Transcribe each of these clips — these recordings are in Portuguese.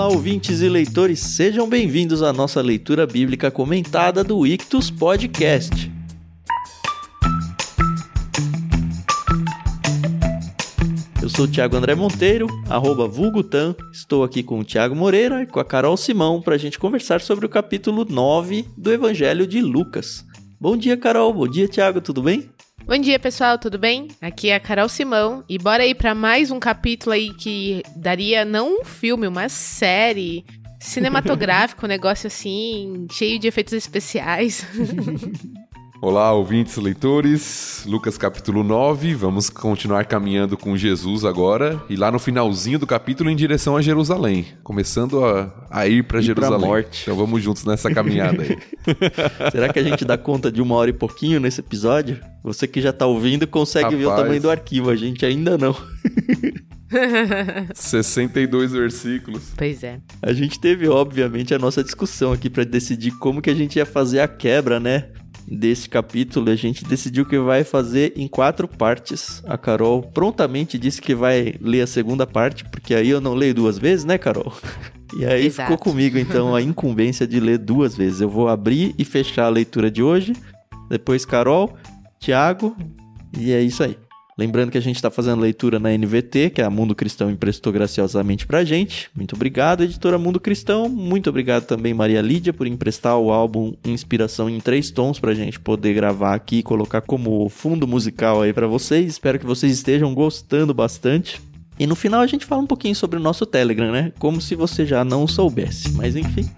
Olá, ouvintes e leitores, sejam bem-vindos à nossa leitura bíblica comentada do Ictus Podcast. Eu sou o Thiago André Monteiro, arroba vulgutan. Estou aqui com o Thiago Moreira e com a Carol Simão para a gente conversar sobre o capítulo 9 do Evangelho de Lucas. Bom dia, Carol. Bom dia, Thiago. Tudo bem? Bom dia, pessoal, tudo bem? Aqui é a Carol Simão e bora aí para mais um capítulo aí que daria não um filme, uma série cinematográfico, um negócio assim, cheio de efeitos especiais. Olá, ouvintes, leitores. Lucas capítulo 9. Vamos continuar caminhando com Jesus agora e lá no finalzinho do capítulo em direção a Jerusalém, começando a, a ir para Jerusalém. Pra morte. Então vamos juntos nessa caminhada aí. Será que a gente dá conta de uma hora e pouquinho nesse episódio? Você que já tá ouvindo consegue Rapaz... ver o tamanho do arquivo, a gente ainda não. 62 versículos. Pois é. A gente teve, obviamente, a nossa discussão aqui para decidir como que a gente ia fazer a quebra, né? Desse capítulo, a gente decidiu que vai fazer em quatro partes. A Carol prontamente disse que vai ler a segunda parte, porque aí eu não leio duas vezes, né, Carol? E aí Exato. ficou comigo então a incumbência de ler duas vezes. Eu vou abrir e fechar a leitura de hoje, depois Carol, Tiago, e é isso aí. Lembrando que a gente está fazendo leitura na NVT, que é a Mundo Cristão emprestou graciosamente para a gente. Muito obrigado, editora Mundo Cristão. Muito obrigado também, Maria Lídia, por emprestar o álbum Inspiração em Três Tons para a gente poder gravar aqui e colocar como fundo musical aí para vocês. Espero que vocês estejam gostando bastante. E no final a gente fala um pouquinho sobre o nosso Telegram, né? Como se você já não soubesse. Mas enfim.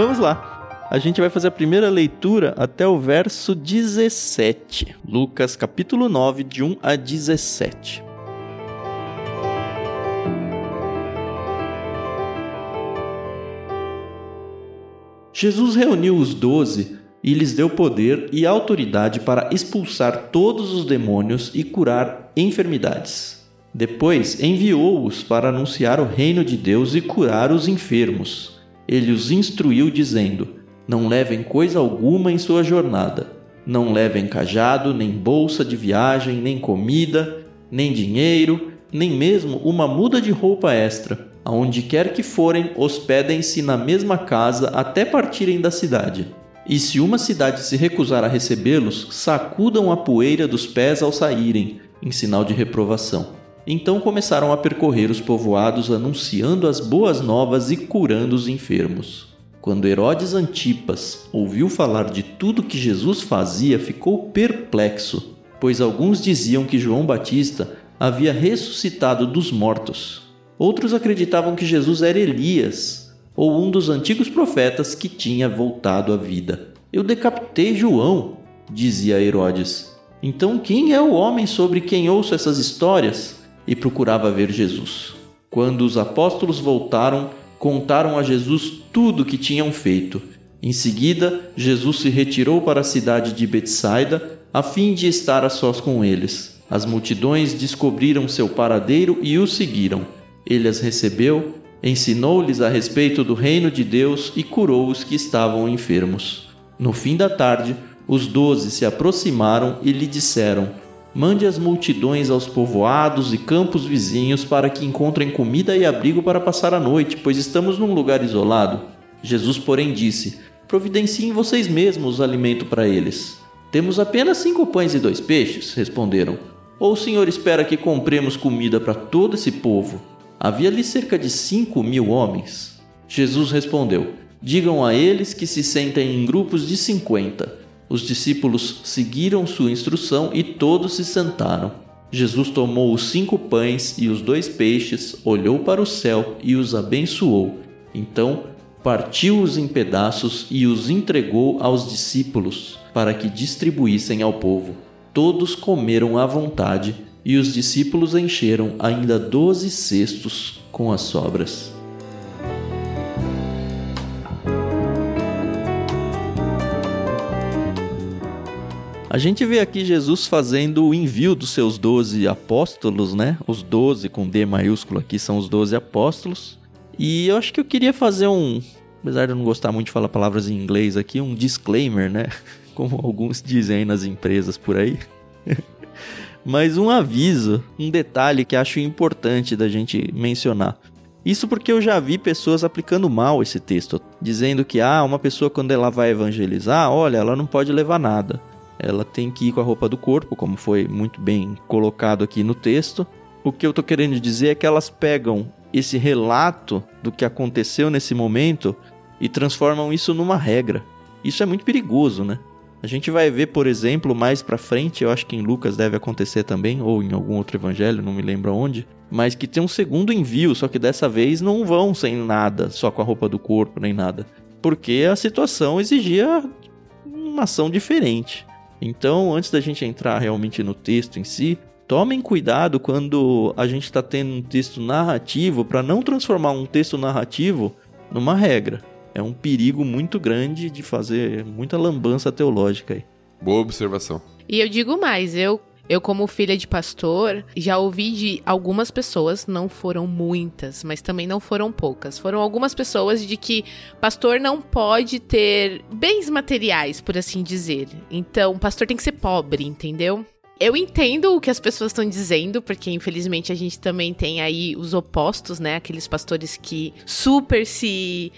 Vamos lá. A gente vai fazer a primeira leitura até o verso 17. Lucas capítulo 9, de 1 a 17. Jesus reuniu os doze e lhes deu poder e autoridade para expulsar todos os demônios e curar enfermidades. Depois enviou-os para anunciar o reino de Deus e curar os enfermos ele os instruiu, dizendo: Não levem coisa alguma em sua jornada. Não levem cajado, nem bolsa de viagem, nem comida, nem dinheiro, nem mesmo uma muda de roupa extra. Aonde quer que forem, hospedem-se na mesma casa até partirem da cidade. E se uma cidade se recusar a recebê-los, sacudam a poeira dos pés ao saírem, em sinal de reprovação. Então começaram a percorrer os povoados anunciando as boas novas e curando os enfermos. Quando Herodes Antipas ouviu falar de tudo que Jesus fazia, ficou perplexo, pois alguns diziam que João Batista havia ressuscitado dos mortos. Outros acreditavam que Jesus era Elias, ou um dos antigos profetas que tinha voltado à vida. Eu decapitei João, dizia Herodes. Então quem é o homem sobre quem ouço essas histórias? E procurava ver Jesus. Quando os apóstolos voltaram, contaram a Jesus tudo o que tinham feito. Em seguida, Jesus se retirou para a cidade de Betsaida, a fim de estar a sós com eles. As multidões descobriram seu paradeiro e o seguiram. Ele as recebeu, ensinou-lhes a respeito do reino de Deus e curou os que estavam enfermos. No fim da tarde, os doze se aproximaram e lhe disseram: Mande as multidões aos povoados e campos vizinhos para que encontrem comida e abrigo para passar a noite, pois estamos num lugar isolado. Jesus, porém, disse: Providenciem vocês mesmos alimento para eles. Temos apenas cinco pães e dois peixes, responderam. Ou o senhor espera que compremos comida para todo esse povo? Havia ali cerca de cinco mil homens. Jesus respondeu: Digam a eles que se sentem em grupos de cinquenta. Os discípulos seguiram sua instrução e todos se sentaram. Jesus tomou os cinco pães e os dois peixes, olhou para o céu e os abençoou. Então partiu-os em pedaços e os entregou aos discípulos para que distribuíssem ao povo. Todos comeram à vontade e os discípulos encheram ainda doze cestos com as sobras. A gente vê aqui Jesus fazendo o envio dos seus doze apóstolos, né? Os doze com D maiúsculo aqui são os doze apóstolos. E eu acho que eu queria fazer um, apesar de eu não gostar muito de falar palavras em inglês aqui, um disclaimer, né? Como alguns dizem nas empresas por aí. Mas um aviso, um detalhe que acho importante da gente mencionar. Isso porque eu já vi pessoas aplicando mal esse texto, dizendo que ah, uma pessoa quando ela vai evangelizar, olha, ela não pode levar nada. Ela tem que ir com a roupa do corpo, como foi muito bem colocado aqui no texto. O que eu tô querendo dizer é que elas pegam esse relato do que aconteceu nesse momento e transformam isso numa regra. Isso é muito perigoso, né? A gente vai ver, por exemplo, mais para frente, eu acho que em Lucas deve acontecer também, ou em algum outro evangelho, não me lembro onde, mas que tem um segundo envio, só que dessa vez não vão sem nada, só com a roupa do corpo nem nada, porque a situação exigia uma ação diferente. Então, antes da gente entrar realmente no texto em si, tomem cuidado quando a gente está tendo um texto narrativo para não transformar um texto narrativo numa regra é um perigo muito grande de fazer muita lambança teológica aí. Boa observação. E eu digo mais, eu eu, como filha de pastor, já ouvi de algumas pessoas, não foram muitas, mas também não foram poucas. Foram algumas pessoas de que pastor não pode ter bens materiais, por assim dizer. Então, pastor tem que ser pobre, entendeu? Eu entendo o que as pessoas estão dizendo, porque infelizmente a gente também tem aí os opostos, né? Aqueles pastores que super se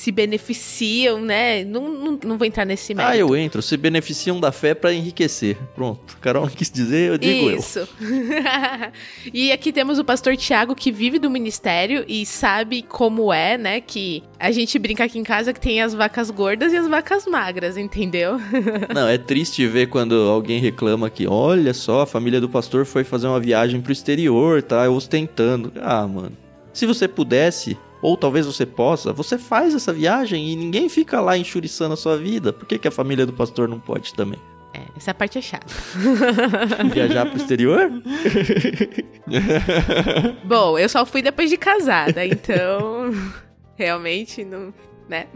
se beneficiam, né? Não, não, não vou entrar nesse mérito. Ah, eu entro. Se beneficiam da fé para enriquecer. Pronto. Carol quis dizer, eu digo Isso. eu. Isso. e aqui temos o pastor Tiago que vive do ministério e sabe como é, né? Que a gente brinca aqui em casa que tem as vacas gordas e as vacas magras, entendeu? não, é triste ver quando alguém reclama que, olha só, a família do pastor foi fazer uma viagem pro exterior, tá ostentando. Ah, mano. Se você pudesse, ou talvez você possa, você faz essa viagem e ninguém fica lá enxuriçando a sua vida. Por que, que a família do pastor não pode também? É, essa parte é chata. Viajar pro exterior? Bom, eu só fui depois de casada, então realmente não, né?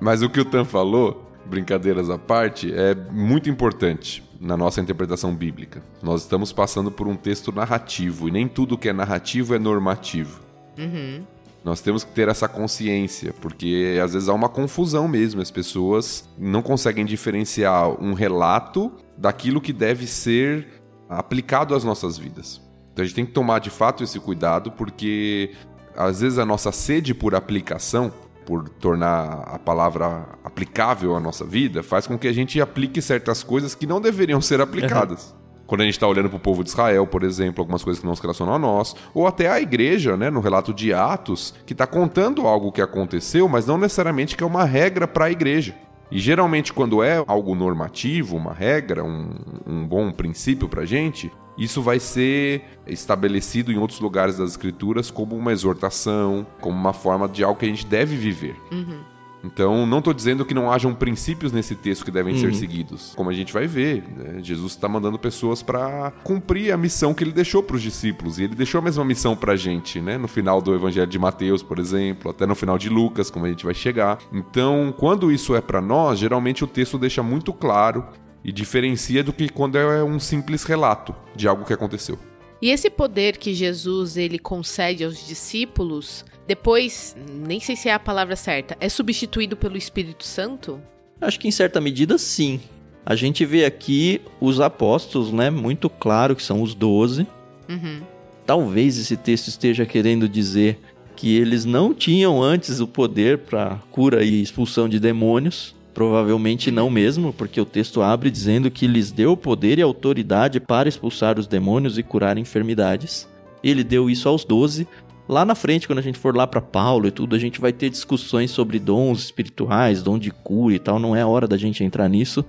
Mas o que o Tan falou, brincadeiras à parte, é muito importante na nossa interpretação bíblica. Nós estamos passando por um texto narrativo e nem tudo que é narrativo é normativo. Uhum. Nós temos que ter essa consciência, porque às vezes há uma confusão mesmo. As pessoas não conseguem diferenciar um relato daquilo que deve ser aplicado às nossas vidas. Então a gente tem que tomar de fato esse cuidado, porque às vezes a nossa sede por aplicação, por tornar a palavra aplicável à nossa vida, faz com que a gente aplique certas coisas que não deveriam ser aplicadas. Quando a gente está olhando para o povo de Israel, por exemplo, algumas coisas que não se relacionam a nós, ou até a igreja, né, no relato de Atos, que está contando algo que aconteceu, mas não necessariamente que é uma regra para a igreja. E geralmente, quando é algo normativo, uma regra, um, um bom princípio para a gente, isso vai ser estabelecido em outros lugares das Escrituras como uma exortação, como uma forma de algo que a gente deve viver. Uhum. Então, não estou dizendo que não hajam princípios nesse texto que devem uhum. ser seguidos. Como a gente vai ver, né? Jesus está mandando pessoas para cumprir a missão que ele deixou para os discípulos. E ele deixou a mesma missão para a gente, né? No final do Evangelho de Mateus, por exemplo, até no final de Lucas, como a gente vai chegar. Então, quando isso é para nós, geralmente o texto deixa muito claro e diferencia do que quando é um simples relato de algo que aconteceu. E esse poder que Jesus ele concede aos discípulos depois, nem sei se é a palavra certa, é substituído pelo Espírito Santo? Acho que em certa medida sim. A gente vê aqui os apóstolos, né? Muito claro que são os doze. Uhum. Talvez esse texto esteja querendo dizer que eles não tinham antes o poder para cura e expulsão de demônios. Provavelmente não mesmo, porque o texto abre dizendo que lhes deu poder e autoridade para expulsar os demônios e curar enfermidades. Ele deu isso aos doze, Lá na frente, quando a gente for lá para Paulo e tudo, a gente vai ter discussões sobre dons espirituais, dom de cura e tal. Não é hora da gente entrar nisso.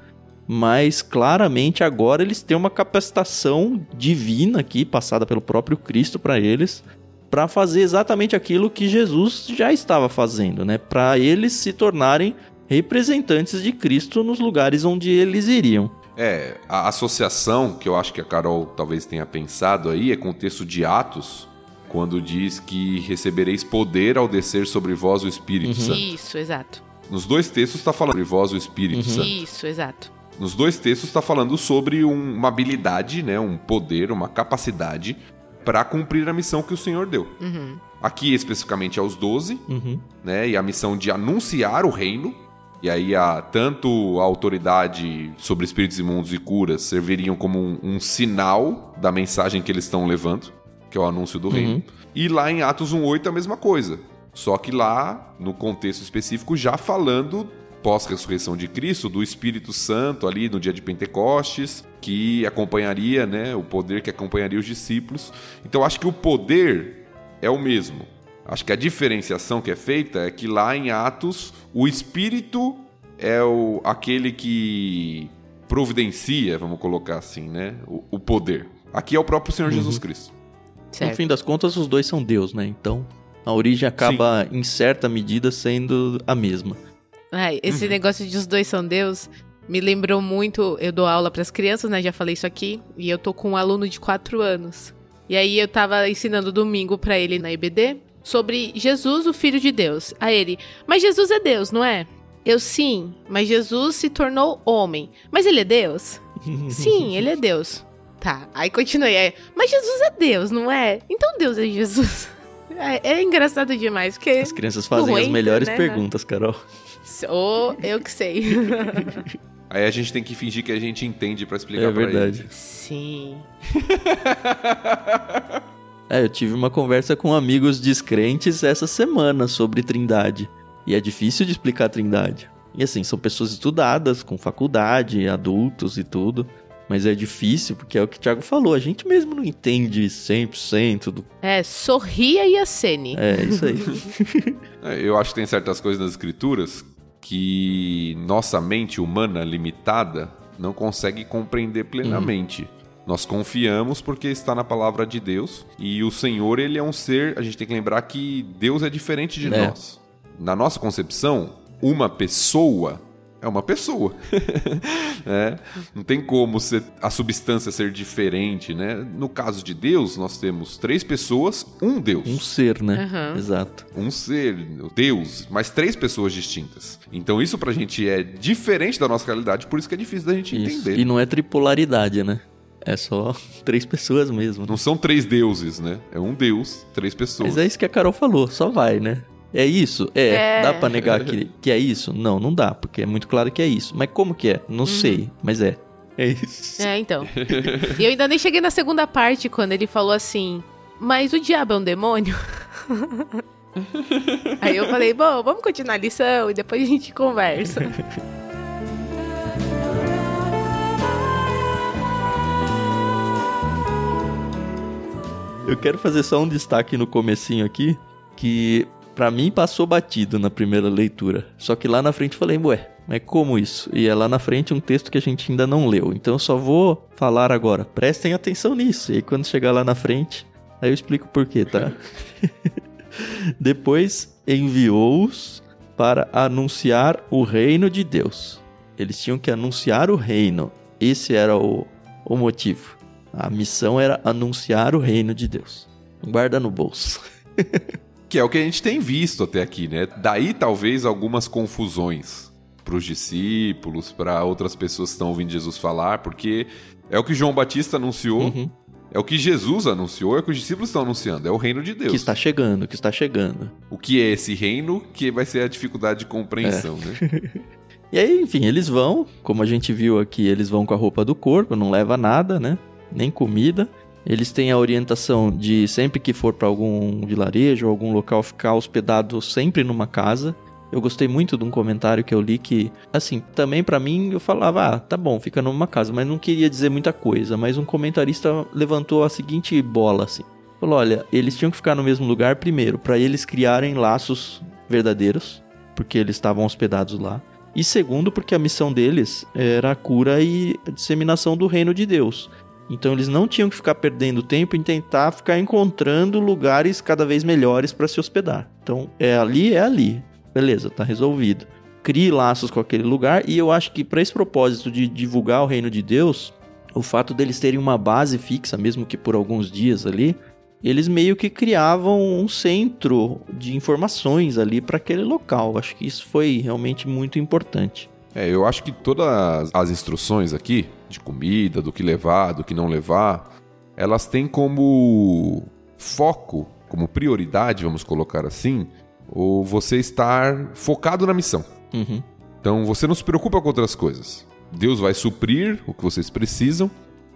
Mas claramente agora eles têm uma capacitação divina aqui, passada pelo próprio Cristo para eles, para fazer exatamente aquilo que Jesus já estava fazendo, né? Para eles se tornarem representantes de Cristo nos lugares onde eles iriam. É, a associação que eu acho que a Carol talvez tenha pensado aí é com o texto de Atos, quando diz que recebereis poder ao descer sobre vós o Espírito uhum. Santo. Isso, exato. Nos dois textos está falando sobre vós o Espírito uhum. Santo. Isso, exato. nos dois textos está falando sobre um- uma habilidade, né, um poder, uma capacidade para cumprir a missão que o Senhor deu. Uhum. Aqui especificamente aos 12, Uhum. né, e a missão de anunciar o reino. E aí a, tanto a autoridade sobre espíritos imundos e curas serviriam como um, um sinal da mensagem que eles estão levando, que é o anúncio do reino. E lá em Atos 1:8 a mesma coisa. Só que lá, no contexto específico, já falando pós-ressurreição de Cristo, do Espírito Santo ali no dia de Pentecostes, que acompanharia, né, o poder que acompanharia os discípulos. Então acho que o poder é o mesmo. Acho que a diferenciação que é feita é que lá em Atos o Espírito é o, aquele que providencia, vamos colocar assim, né, o, o poder. Aqui é o próprio Senhor Jesus Cristo. No Certo. fim das contas, os dois são Deus, né? Então, a origem acaba, em certa medida, sendo a mesma. Ai, esse negócio de os dois são Deus me lembrou muito. Eu dou aula pras crianças, né? Já falei isso aqui. E eu tô com um aluno de 4 anos. E aí eu tava ensinando domingo pra ele na IBD sobre Jesus, o Filho de Deus. A ele, mas Jesus é Deus, não é? Eu sim, mas Jesus se tornou homem. Mas ele é Deus? Sim, ele é Deus. Tá, aí continuei. aí, mas Jesus é Deus, não é? Então Deus é Jesus. É, é engraçado demais, porque. As crianças fazem as entra, melhores né? perguntas, Carol. Ô, eu que sei. Aí a gente tem que fingir que a gente entende pra explicar É pra verdade. ele. Sim. É, eu tive uma conversa com amigos descrentes essa semana sobre trindade. E é difícil de explicar a trindade. E assim, são pessoas estudadas, com faculdade, adultos e tudo. Mas é difícil, porque é o que o Thiago falou, a gente mesmo não entende 100% do... É, sorria e acene. É, isso aí. É, Eu acho que tem certas coisas nas escrituras que nossa mente humana limitada não consegue compreender plenamente. Nós confiamos porque está na palavra de Deus e o Senhor, ele é um ser, a gente tem que lembrar que Deus é diferente de É. nós. Na nossa concepção, uma pessoa é uma pessoa. né? Não tem como ser- a substância ser diferente, né? No caso de Deus, nós temos três pessoas, um Deus. Um ser, né? Aham. Exato. um ser, Deus, mas três pessoas distintas. Então isso pra gente é diferente da nossa realidade, por isso que é difícil da gente Isso. entender. E não é tripolaridade, né? É só três pessoas mesmo. Não são três deuses, né? É um Deus, três pessoas. Mas é isso que a Carol falou, só vai, né? É isso? É. É. Dá pra negar que, que é isso? Não, não dá, porque é muito claro que é isso. Mas como que é? Não sei, mas é. É isso. É, então. E eu ainda nem cheguei na segunda parte quando ele falou assim: Mas o diabo é um demônio? Aí eu falei: Bom, vamos continuar a lição e depois a gente conversa. Eu quero fazer só um destaque no comecinho aqui, que pra mim passou batido na primeira leitura. Só que lá na frente falei, ué, mas como isso? E é lá na frente um texto que a gente ainda não leu. Então eu só vou falar agora. Prestem atenção nisso. E aí quando chegar lá na frente, aí eu explico por quê, tá? Depois enviou-os para anunciar o reino de Deus. Eles tinham que anunciar o reino. Esse era o, o motivo. A missão era anunciar o reino de Deus. Guarda no bolso. Que é o que a gente tem visto até aqui, né? Daí talvez algumas confusões para os discípulos, para outras pessoas que estão ouvindo Jesus falar, porque é o que João Batista anunciou, Uhum. é o que Jesus anunciou, é o que os discípulos estão anunciando, é o reino de Deus. Que está chegando, que está chegando. O que é esse reino que vai ser a dificuldade de compreensão, né? E aí, enfim, eles vão, como a gente viu aqui, eles vão com a roupa do corpo, não leva nada, né? Nem comida. Eles têm a orientação de sempre que for para algum vilarejo ou algum local ficar hospedado sempre numa casa. Eu gostei muito de um comentário que eu li que, assim, também pra mim eu falava, ah, tá bom, fica numa casa, mas não queria dizer muita coisa. Mas um comentarista levantou a seguinte bola, assim. Falou, olha, eles tinham que ficar no mesmo lugar primeiro, pra eles criarem laços verdadeiros, porque eles estavam hospedados lá. E segundo, porque a missão deles era a cura e a disseminação do reino de Deus. Então eles não tinham que ficar perdendo tempo em tentar ficar encontrando lugares cada vez melhores para se hospedar. Então é ali, é ali. Beleza, tá resolvido. Crie laços com aquele lugar e eu acho que para esse propósito de divulgar o reino de Deus, o fato deles terem uma base fixa, mesmo que por alguns dias ali, eles meio que criavam um centro de informações ali para aquele local. Acho que isso foi realmente muito importante. É, eu acho que todas as instruções aqui, de comida, do que levar, do que não levar, elas têm como foco, como prioridade, vamos colocar assim, o você estar focado na missão. Uhum. Então você não se preocupa com outras coisas. Deus vai suprir o que vocês precisam.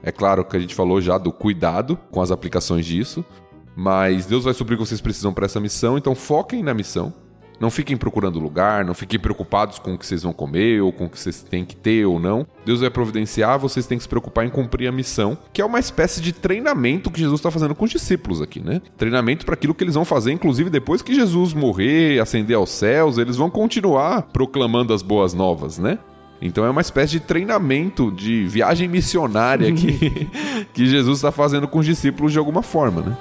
É claro que a gente falou já do cuidado com as aplicações disso, mas Deus vai suprir o que vocês precisam para essa missão, então foquem na missão. Não fiquem procurando lugar, não fiquem preocupados com o que vocês vão comer ou com o que vocês têm que ter ou não. Deus vai providenciar, vocês têm que se preocupar em cumprir a missão, que é uma espécie de treinamento que Jesus está fazendo com os discípulos aqui, né? Treinamento para aquilo que eles vão fazer, inclusive depois que Jesus morrer, ascender aos céus, eles vão continuar proclamando as boas novas, né? Então é uma espécie de treinamento de viagem missionária que, que Jesus está fazendo com os discípulos de alguma forma, né?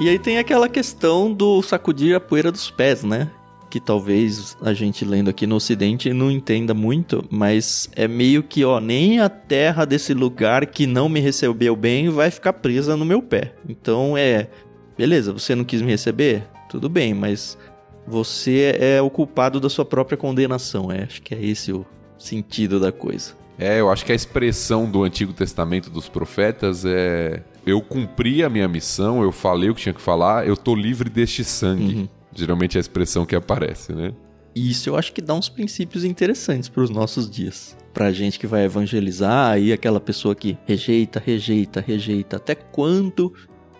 E aí tem aquela questão do sacudir a poeira dos pés, né? Que talvez a gente lendo aqui no ocidente não entenda muito, mas é meio que, ó, nem a terra desse lugar que não me recebeu bem vai ficar presa no meu pé. Então é, beleza, você não quis me receber? Tudo bem, mas você é o culpado da sua própria condenação. É, acho que é esse o sentido da coisa. É, eu acho que a expressão do Antigo Testamento dos profetas é eu cumpri a minha missão, eu falei o que tinha que falar, eu tô livre deste sangue. Uhum. Geralmente é a expressão que aparece, né? Isso eu acho que dá uns princípios interessantes para os nossos dias. Pra gente que vai evangelizar, aí aquela pessoa que rejeita, rejeita, rejeita. Até quando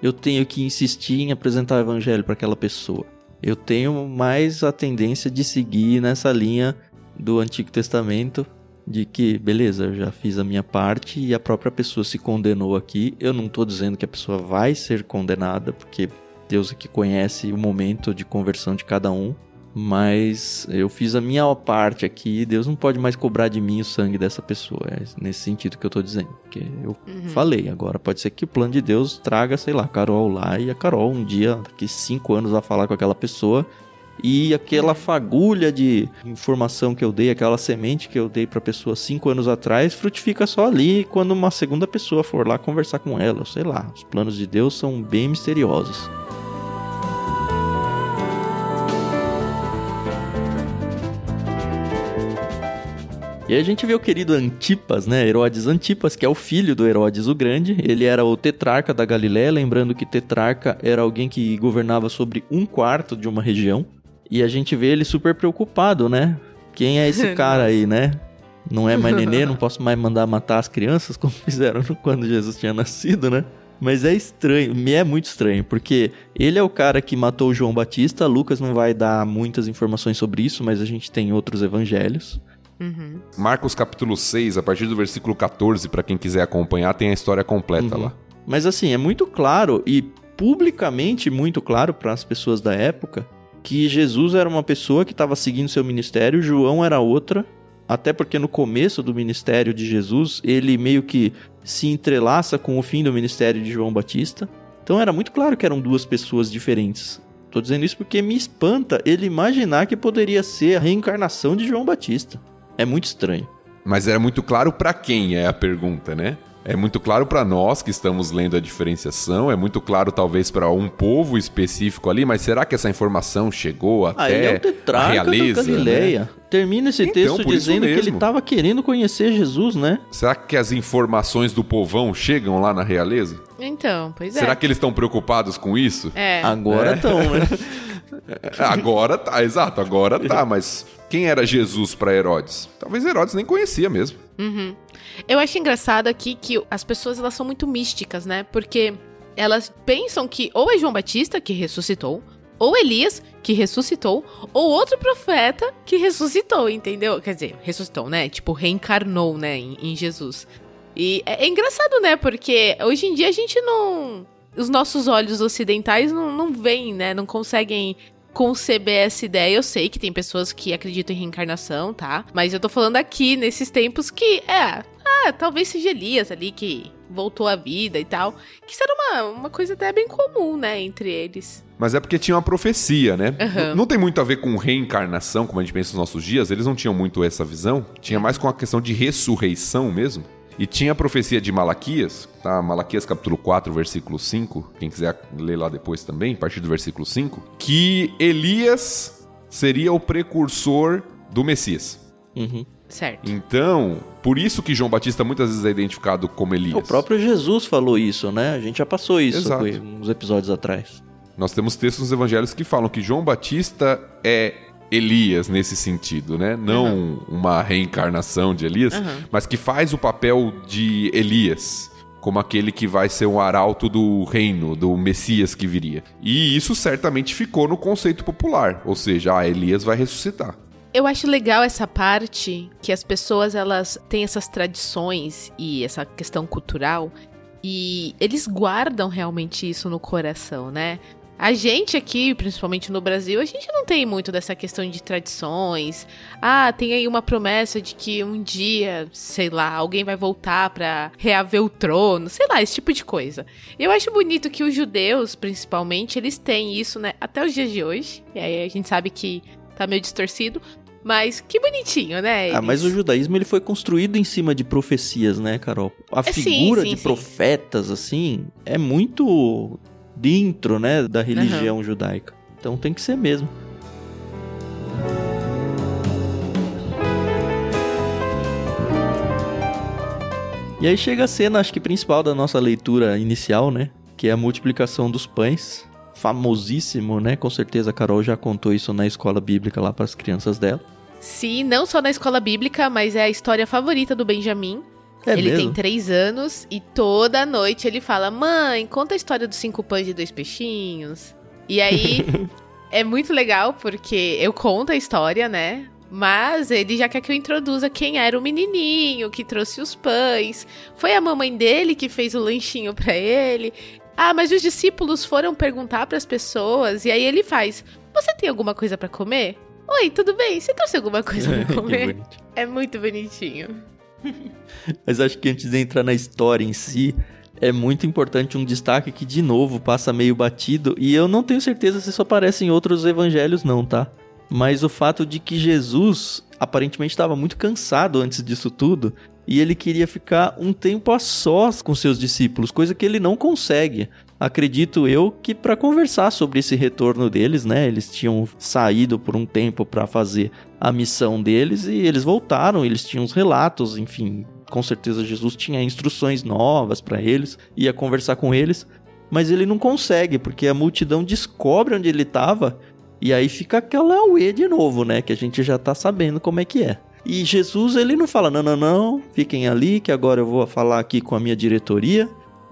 eu tenho que insistir em apresentar o evangelho para aquela pessoa? Eu tenho mais a tendência de seguir nessa linha do Antigo Testamento de que, beleza, eu já fiz a minha parte e a própria pessoa se condenou aqui. Eu não estou dizendo que a pessoa vai ser condenada, porque Deus aqui conhece o momento de conversão de cada um. Mas eu fiz a minha parte aqui, Deus não pode mais cobrar de mim o sangue dessa pessoa. É nesse sentido que eu estou dizendo. Que eu uhum. falei. Agora pode ser que o plano de Deus traga, sei lá, a Carol lá e a Carol um dia, daqui cinco anos, vai falar com aquela pessoa e aquela fagulha de informação que eu dei, aquela semente que eu dei para a pessoa cinco anos atrás, frutifica só ali quando uma segunda pessoa for lá conversar com ela. Sei lá, os planos de Deus são bem misteriosos. E aí a gente vê o querido Antipas, né? Herodes Antipas, que é o filho do Herodes o Grande. Ele era o tetrarca da Galiléia, lembrando que tetrarca era alguém que governava sobre um quarto de uma região. E a gente vê ele super preocupado, né? Quem é esse cara aí, né? Não é mais nenê, não posso mais mandar matar as crianças como fizeram quando Jesus tinha nascido, né? Mas é estranho, me é muito estranho, porque ele é o cara que matou João Batista. Lucas não vai dar muitas informações sobre isso, mas a gente tem outros evangelhos. Uhum. Marcos capítulo 6, a partir do versículo 14, para quem quiser acompanhar, tem a história completa uhum. lá. Mas assim, é muito claro e publicamente muito claro para as pessoas da época que Jesus era uma pessoa que estava seguindo seu ministério, João era outra, até porque no começo do ministério de Jesus, ele meio que se entrelaça com o fim do ministério de João Batista. Então era muito claro que eram duas pessoas diferentes. Tô dizendo isso porque me espanta ele imaginar que poderia ser a reencarnação de João Batista. É muito estranho. Mas era muito claro para quem é a pergunta, né? É muito claro para nós que estamos lendo a diferenciação, é muito claro talvez para um povo específico ali, mas será que essa informação chegou até ah, ele é o tetrarca a realeza? Da Galileia. Né? Termina esse então, texto dizendo que ele estava querendo conhecer Jesus, né? Será que as informações do povão chegam lá na realeza? Então, pois é. Será que eles estão preocupados com isso? É. Agora estão, é. né? agora tá, exato, agora tá, mas quem era Jesus para Herodes? Talvez Herodes nem conhecia mesmo. Uhum. Eu acho engraçado aqui que as pessoas elas são muito místicas, né? Porque elas pensam que ou é João Batista que ressuscitou, ou Elias que ressuscitou, ou outro profeta que ressuscitou, entendeu? Quer dizer, ressuscitou, né? Tipo, reencarnou, né, em, em Jesus. E é, é, engraçado, né? Porque hoje em dia a gente não. Os nossos olhos ocidentais não, não veem, né? Não conseguem conceber essa ideia. Eu sei que tem pessoas que acreditam em reencarnação, tá? Mas eu tô falando aqui nesses tempos que é. Ah, talvez seja Elias ali que voltou à vida e tal. Que isso era uma, uma coisa até bem comum, né, entre eles. Mas é porque tinha uma profecia, né? Uhum. Não tem muito a ver com reencarnação, como a gente pensa nos nossos dias. Eles não tinham muito essa visão. Tinha mais com a questão de ressurreição mesmo. E tinha a profecia de Malaquias, tá? Malaquias capítulo 4, versículo 5, quem quiser ler lá depois também, a partir do versículo 5, que Elias seria o precursor do Messias. Uhum. Certo. Então, por isso que João Batista muitas vezes é identificado como Elias. O próprio Jesus falou isso, né? A gente já passou isso Exato. uns episódios atrás. Nós temos textos nos evangelhos que falam que João Batista é Elias nesse sentido, né? Não uma reencarnação de Elias, Aham. mas que faz o papel de Elias, como aquele que vai ser o arauto do reino, do Messias que viria. E isso certamente ficou no conceito popular, ou seja, ah, Elias vai ressuscitar. Eu acho legal essa parte que as pessoas elas têm essas tradições e essa questão cultural e eles guardam realmente isso no coração, né? A gente aqui, principalmente no Brasil, a gente não tem muito dessa questão de tradições. Ah, tem aí uma promessa de que um dia, sei lá, alguém vai voltar pra reaver o trono, sei lá, esse tipo de coisa. Eu acho bonito que os judeus, principalmente, eles têm isso, né, até os dias de hoje. E aí a gente sabe que tá meio distorcido, mas que bonitinho, né? Ah, mas o eles? judaísmo ele foi construído em cima de profecias, né, Carol? A É, sim, figura sim, de sim. profetas, assim, é muito dentro, né, da religião judaica. Então tem que ser mesmo. E aí chega a cena, acho que principal da nossa leitura inicial, né? Que é a multiplicação dos pães. Famosíssimo, né? Com certeza a Carol já contou isso na escola bíblica lá para as crianças dela. Sim, não só na escola bíblica, mas é a história favorita do Benjamin. É ele mesmo? tem três anos e toda noite ele fala: Mãe, conta a história dos cinco pães e dois peixinhos. E aí é muito legal porque eu conto a história, né? Mas ele já quer que eu introduza quem era o menininho que trouxe os pães. Foi a mamãe dele que fez o lanchinho pra ele. Ah, mas os discípulos foram perguntar pras pessoas e aí ele faz: Você tem alguma coisa pra comer? Oi, tudo bem? Você trouxe alguma coisa pra Que comer? é muito bonitinho. Mas acho que antes de entrar na história em si, é muito importante um destaque que, de novo, passa meio batido. E eu não tenho certeza se isso aparece em outros evangelhos, não, tá? Mas o fato de que Jesus aparentemente estava muito cansado antes disso tudo. E ele queria ficar um tempo a sós com seus discípulos, coisa que ele não consegue. Acredito eu que para conversar sobre esse retorno deles, né? Eles tinham saído por um tempo para fazer a missão deles e eles voltaram, eles tinham os relatos, enfim, com certeza Jesus tinha instruções novas para eles, ia conversar com eles, mas ele não consegue porque a multidão descobre onde ele estava e aí fica aquela auê de novo, né? Que a gente já tá sabendo como é que é. E Jesus, ele não fala, não, não, não, fiquem ali que agora eu vou falar aqui com a minha diretoria,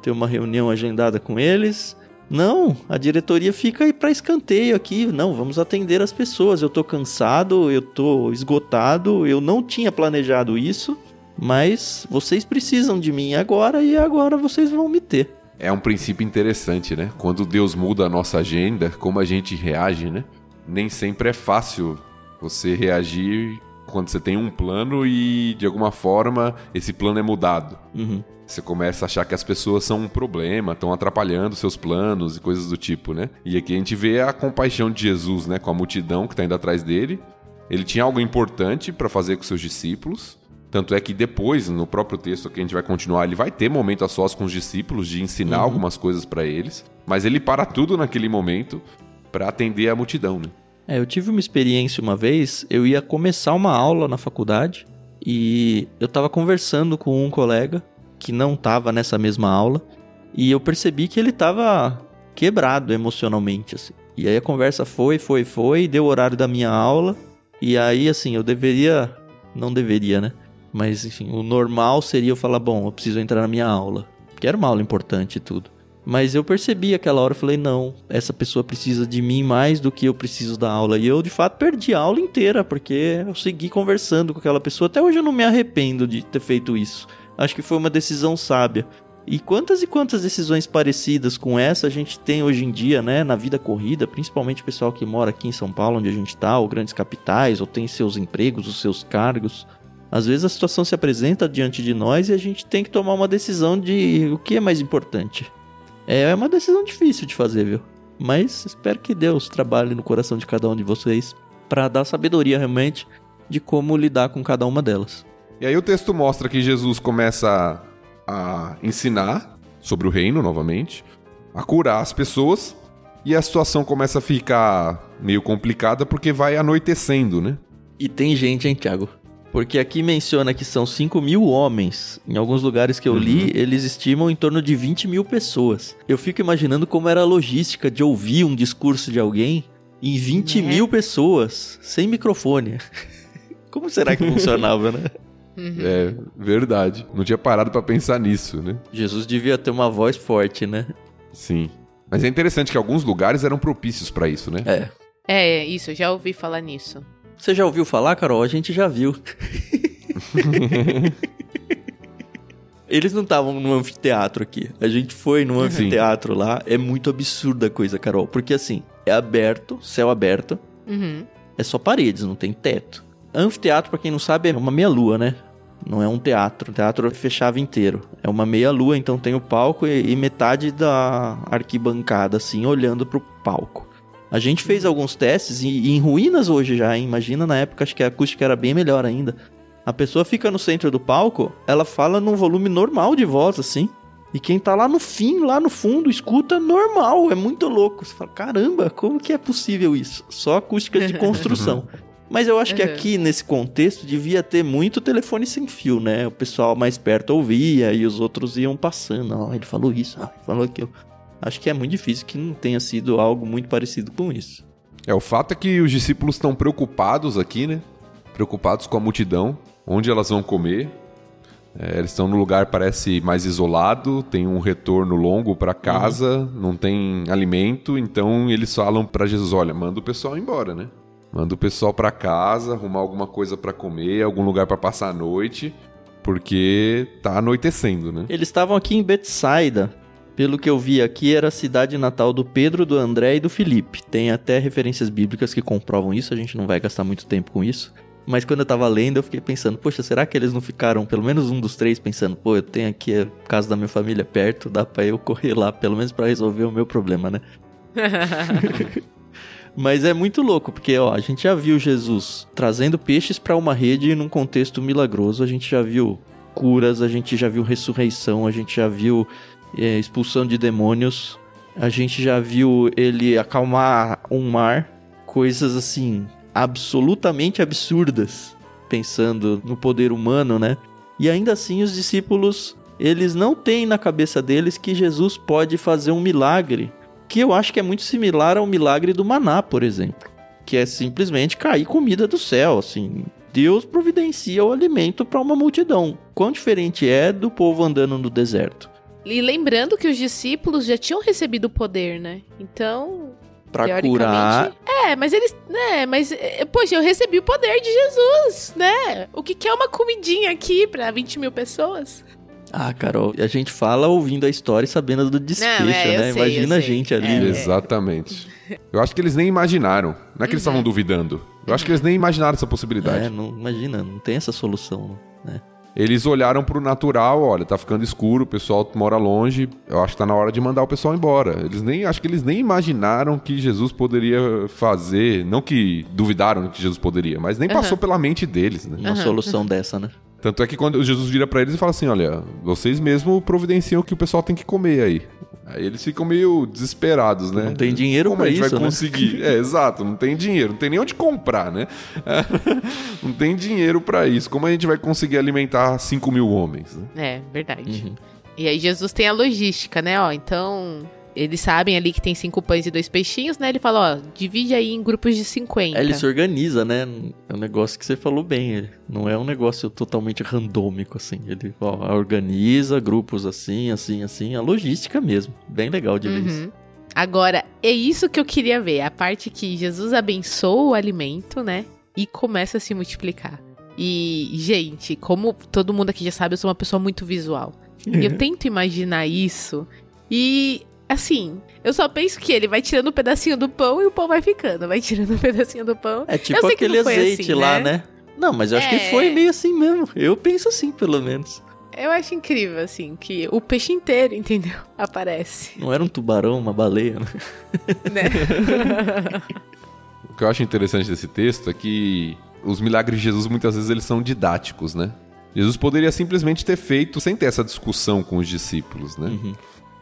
ter uma reunião agendada com eles. Não, a diretoria fica aí para escanteio aqui. Não, vamos atender as pessoas. Eu tô cansado, eu tô esgotado, eu não tinha planejado isso, mas vocês precisam de mim agora e agora vocês vão me ter. É um princípio interessante, né? Quando Deus muda a nossa agenda, como a gente reage, né? Nem sempre é fácil você reagir quando você tem um plano e de alguma forma esse plano é mudado. Uhum. Você começa a achar que as pessoas são um problema, estão atrapalhando seus planos e coisas do tipo, né? E aqui a gente vê a compaixão de Jesus, né? Com a multidão que está indo atrás dele. Ele tinha algo importante para fazer com seus discípulos. Tanto é que depois, no próprio texto que a gente vai continuar, ele vai ter momento a sós com os discípulos de ensinar algumas coisas para eles. Mas ele para tudo naquele momento para atender a multidão, né? É, eu tive uma experiência uma vez, eu ia começar uma aula na faculdade e eu tava conversando com um colega que não tava nessa mesma aula e eu percebi que ele tava quebrado emocionalmente, assim. E aí a conversa foi, foi, foi, deu o horário da minha aula e aí, assim, eu deveria... Não deveria, né? Mas, enfim, o normal seria eu falar, bom, eu preciso entrar na minha aula. Porque era uma aula importante e tudo. Mas eu percebi aquela hora, eu falei, não, essa pessoa precisa de mim mais do que eu preciso da aula. E eu, de fato, perdi a aula inteira, porque eu segui conversando com aquela pessoa. Até hoje eu não me arrependo de ter feito isso. Acho que foi uma decisão sábia. E quantas e quantas decisões parecidas com essa a gente tem hoje em dia, né, na vida corrida, principalmente o pessoal que mora aqui em São Paulo, onde a gente tá, ou grandes capitais, ou tem seus empregos, os seus cargos. Às vezes a situação se apresenta diante de nós e a gente tem que tomar uma decisão de o que é mais importante. É uma decisão difícil de fazer, viu? Mas espero que Deus trabalhe no coração de cada um de vocês para dar sabedoria realmente de como lidar com cada uma delas. E aí o texto mostra que Jesus começa a ensinar sobre o reino novamente, a curar as pessoas, e a situação começa a ficar meio complicada porque vai anoitecendo, né? E tem gente, hein, Thiago? Porque aqui menciona que são 5 mil homens. Em alguns lugares que eu li, Uhum. eles estimam em torno de 20 mil pessoas. Eu fico imaginando como era a logística de ouvir um discurso de alguém em 20 Né? mil pessoas, sem microfone. Como será que funcionava, né? Uhum. É verdade. Não tinha parado pra pensar nisso, né? Jesus devia ter uma voz forte, né? Sim. Mas é interessante que alguns lugares eram propícios pra isso, né? É. É, isso, eu já ouvi falar nisso. Você já ouviu falar, Carol? A gente já viu. Eles não estavam no anfiteatro aqui. A gente foi no Sim. anfiteatro lá. É muito absurda a coisa, Carol. Porque assim, é aberto, céu aberto. Uhum. É só paredes, não tem teto. Anfiteatro, pra quem não sabe, é uma meia-lua, né? Não é um teatro. O teatro fechava inteiro. É uma meia-lua, então tem o palco e, e metade da arquibancada, assim, olhando pro palco. A gente fez alguns testes e, e em ruínas hoje já, hein? Imagina na época, acho que a acústica era bem melhor ainda. A pessoa fica no centro do palco, ela fala num volume normal de voz, assim. E quem tá lá no fim, lá no fundo, escuta normal. É muito louco. Você fala, caramba, como que é possível isso? Só acústica de construção. Mas eu acho que Uhum. aqui, nesse contexto, devia ter muito telefone sem fio, né? O pessoal mais perto ouvia e os outros iam passando. Ó, ele falou isso, ó, ele falou aquilo. Acho que é muito difícil que não tenha sido algo muito parecido com isso. É, o fato é que os discípulos estão preocupados aqui, né? Preocupados com a multidão, onde elas vão comer. É, eles estão no lugar, parece, mais isolado, tem um retorno longo para casa, não tem alimento, então eles falam para Jesus: olha, manda o pessoal embora, né? Manda o pessoal para casa, arrumar alguma coisa para comer, algum lugar para passar a noite, porque tá anoitecendo, né? Eles estavam aqui em Betsaida. Pelo que eu vi aqui, era a cidade natal do Pedro, do André e do Felipe. Tem até referências bíblicas que comprovam isso, a gente não vai gastar muito tempo com isso. Mas quando eu tava lendo, eu fiquei pensando, poxa, será que eles não ficaram, pelo menos um dos três, pensando, pô, eu tenho aqui a casa da minha família perto, dá pra eu correr lá, pelo menos pra resolver o meu problema, né? Mas é muito louco, porque ó, a gente já viu Jesus trazendo peixes pra uma rede num contexto milagroso, a gente já viu curas, a gente já viu ressurreição, a gente já viu é, expulsão de demônios, a gente já viu ele acalmar um mar, coisas assim absolutamente absurdas, pensando no poder humano, né? E ainda assim os discípulos, eles não têm na cabeça deles que Jesus pode fazer um milagre, que eu acho que é muito similar ao milagre do maná, por exemplo, que é simplesmente cair comida do céu, assim. Deus providencia o alimento para uma multidão. Quão diferente é do povo andando no deserto? E lembrando que os discípulos já tinham recebido o poder, né? Então, Para curar É, mas eles... né, mas... é, Poxa, eu recebi o poder de Jesus, né? O que que é uma comidinha aqui pra 20 mil pessoas? Ah, Carol, a gente fala ouvindo a história e sabendo do desfecho, Não, é, né? sei, Imagina a gente ali. É. Exatamente. Eu acho que eles nem imaginaram. Não é que eles estavam duvidando. Eu acho que eles nem imaginaram essa possibilidade. É, não, imagina, não tem essa solução, né? Eles olharam pro natural, olha, tá ficando escuro, o pessoal mora longe, eu acho que tá na hora de mandar o pessoal embora. Eles nem, acho que eles nem imaginaram que Jesus poderia fazer, não que duvidaram que Jesus poderia, mas nem Aham. passou pela mente deles, né? Uma solução dessa, né? Tanto é que quando Jesus vira pra eles e fala assim, olha, vocês mesmo providenciam o que o pessoal tem que comer aí. Aí eles ficam meio desesperados, né? Não tem dinheiro Como pra a gente isso, vai né? conseguir? É, exato, não tem dinheiro, não tem nem onde comprar, né? não tem dinheiro pra isso. Como a gente vai conseguir alimentar 5 mil homens? Né? É, verdade. Uhum. E aí Jesus tem a logística, né? Ó, então... Eles sabem ali que tem cinco pães e dois peixinhos, né? Ele fala, ó, divide aí em grupos de 50. Aí ele se organiza, né? É um negócio que você falou bem. ele Não é um negócio totalmente randômico, assim. Ele ó, organiza grupos assim, assim, assim. A logística mesmo. Bem legal de ver isso. Uhum. Agora, é isso que eu queria ver. A parte que Jesus abençoa o alimento, né? E começa a se multiplicar. E, gente, como todo mundo aqui já sabe, eu sou uma pessoa muito visual. E eu tento imaginar isso. E, assim, eu só penso que ele vai tirando um pedacinho do pão e o pão vai ficando. Vai tirando um pedacinho do pão. É tipo Eu sei que aquele azeite assim, lá, né? né? Não, mas eu acho que É. foi meio assim mesmo. Eu penso assim, pelo menos. Eu acho incrível, assim, que o peixe inteiro, entendeu? Aparece. Não era um tubarão, uma baleia, né? Né? O que eu acho interessante desse texto é que os milagres de Jesus muitas vezes eles são didáticos, né? Jesus poderia simplesmente ter feito sem ter essa discussão com os discípulos, né? Uhum.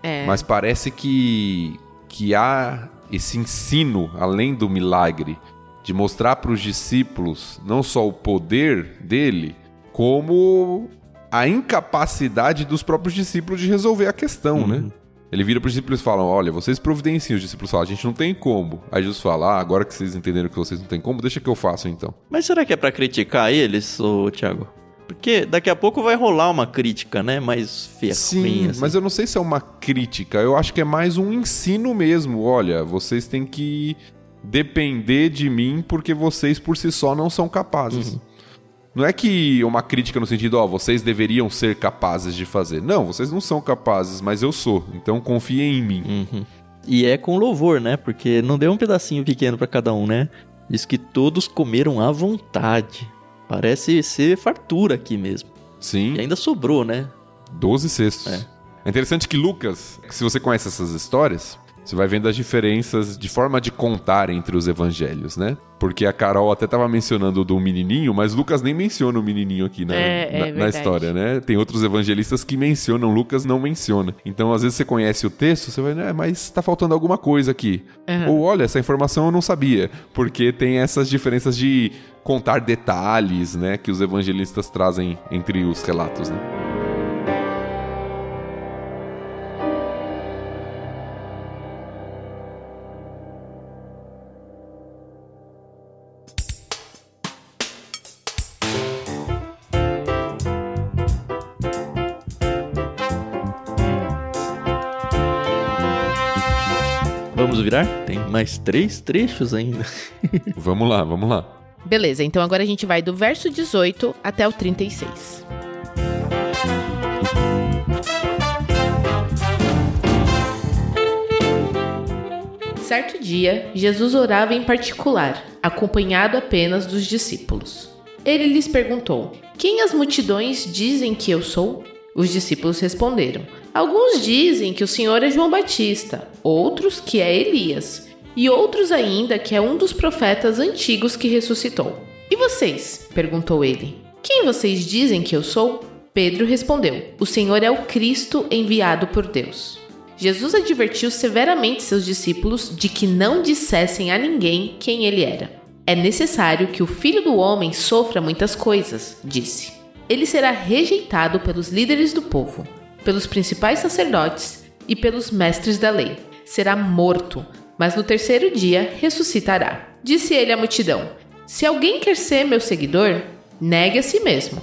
É. Mas parece que, que há esse ensino, além do milagre, de mostrar para os discípulos não só o poder dele, como a incapacidade dos próprios discípulos de resolver a questão, né? Ele vira para os discípulos e fala: Olha, vocês providenciam. Os discípulos falam: A gente não tem como. Aí Jesus fala: Ah, agora que vocês entenderam que vocês não têm como, deixa que eu faço então. Mas será que é pra criticar eles, ô Thiago? Porque daqui a pouco vai rolar uma crítica, né? Mais feia. Sim, assim. mas eu não sei se é uma crítica. Eu acho que é mais um ensino mesmo. Olha, vocês têm que depender de mim porque vocês por si só não são capazes. Não é que uma crítica no sentido, ó, vocês deveriam ser capazes de fazer. Não, vocês não são capazes, mas eu sou. Então confiem em mim. Uhum. E é com louvor, né? Porque não deu um pedacinho pequeno pra cada um, né? Diz que todos comeram à vontade. Parece ser fartura aqui mesmo. Sim. E ainda sobrou, né? 12 cestos. É. É. interessante que Lucas, se você conhece essas histórias, você vai vendo as diferenças de forma de contar entre os evangelhos, né? Porque a Carol até tava mencionando do menininho, mas Lucas nem menciona o menininho aqui na, É, é na- na, verdade. história, né? Tem outros evangelistas que mencionam, Lucas não menciona. Então, às vezes você conhece o texto, você vai, né, mas tá faltando alguma coisa aqui. Aham. Ou olha, essa informação eu não sabia, porque tem essas diferenças de contar detalhes, né, que os evangelistas trazem entre os relatos, né? Virar? Tem mais três trechos ainda. Vamos lá, vamos lá. Beleza, então agora a gente vai do verso 18 até o 36. Certo dia, Jesus orava em particular, acompanhado apenas dos discípulos. Ele lhes perguntou: Quem as multidões dizem que eu sou? Os discípulos responderam: Alguns dizem que o Senhor é João Batista, outros que é Elias, e outros ainda que é um dos profetas antigos que ressuscitou. E vocês? perguntou ele. Quem vocês dizem que eu sou? Pedro respondeu: O Senhor é o Cristo enviado por Deus. Jesus advertiu severamente seus discípulos de que não dissessem a ninguém quem ele era. É necessário que o filho do homem sofra muitas coisas, disse. Ele será rejeitado pelos líderes do povo, pelos principais sacerdotes e pelos mestres da lei. Será morto, mas no terceiro dia ressuscitará. Disse ele à multidão: Se alguém quer ser meu seguidor, negue a si mesmo.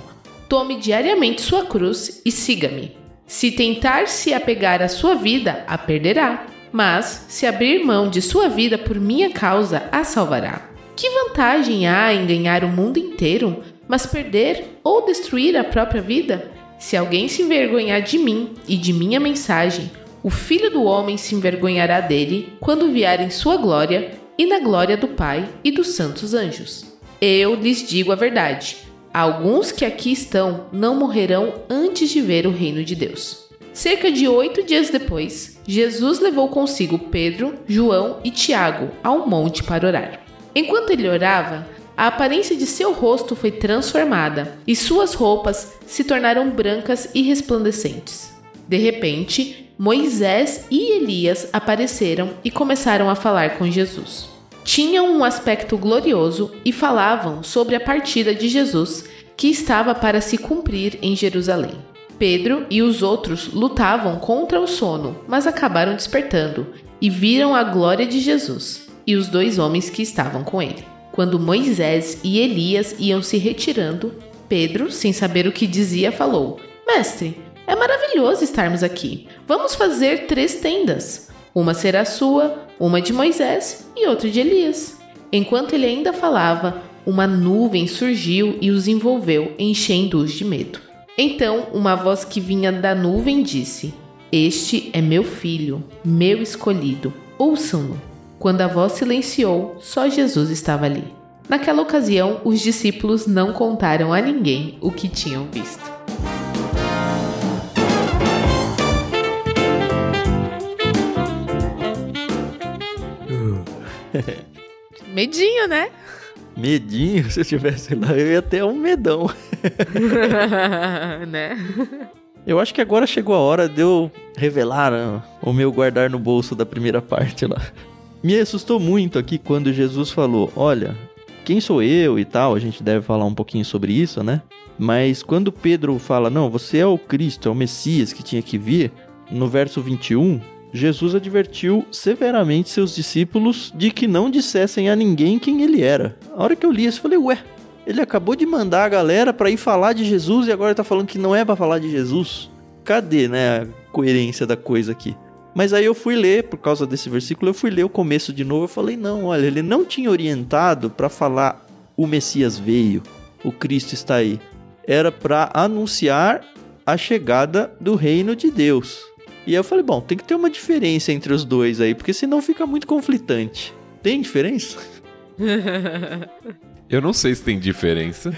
Tome diariamente sua cruz e siga-me. Se tentar se apegar à sua vida, a perderá. Mas, se abrir mão de sua vida por minha causa, a salvará. Que vantagem há em ganhar o mundo inteiro, mas perder ou destruir a própria vida? Se alguém se envergonhar de mim e de minha mensagem, o Filho do Homem se envergonhará dele quando vier em sua glória e na glória do Pai e dos santos anjos. Eu lhes digo a verdade. Alguns que aqui estão não morrerão antes de ver o reino de Deus. Cerca de oito dias depois, Jesus levou consigo Pedro, João e Tiago ao monte para orar. Enquanto ele orava, a aparência de seu rosto foi transformada e suas roupas se tornaram brancas e resplandecentes. De repente, Moisés e Elias apareceram e começaram a falar com Jesus. Tinham um aspecto glorioso e falavam sobre a partida de Jesus que estava para se cumprir em Jerusalém. Pedro e os outros lutavam contra o sono, mas acabaram despertando e viram a glória de Jesus e os dois homens que estavam com ele. Quando Moisés e Elias iam se retirando, Pedro, sem saber o que dizia, falou: Mestre, é maravilhoso estarmos aqui. Vamos fazer três tendas. Uma será sua, uma de Moisés e outra de Elias. Enquanto ele ainda falava, uma nuvem surgiu e os envolveu, enchendo-os de medo. Então, uma voz que vinha da nuvem disse: Este é meu filho, meu escolhido. Ouçam-no. Quando a voz silenciou, só Jesus estava ali. Naquela ocasião, os discípulos não contaram a ninguém o que tinham visto. Medinho, né? Medinho, se eu tivesse lá, eu ia ter um medão. né? Eu acho que agora chegou a hora de eu revelar ah, o meu guardar no bolso da primeira parte lá. Me assustou muito aqui quando Jesus falou: Olha, quem sou eu e tal, a gente deve falar um pouquinho sobre isso, né? Mas quando Pedro fala: Não, você é o Cristo, é o Messias que tinha que vir, no verso 21, Jesus advertiu severamente seus discípulos de que não dissessem a ninguém quem ele era. A hora que eu li isso, eu falei: Ué, ele acabou de mandar a galera para ir falar de Jesus e agora tá falando que não é para falar de Jesus? Cadê, né, a coerência da coisa aqui? Mas aí eu fui ler, por causa desse versículo, eu fui ler o começo de novo. Eu falei, não, olha, ele não tinha orientado para falar o Messias veio, o Cristo está aí. Era para anunciar a chegada do reino de Deus. E aí eu falei, bom, tem que ter uma diferença entre os dois aí, porque senão fica muito conflitante. Tem diferença? Eu não sei se tem diferença.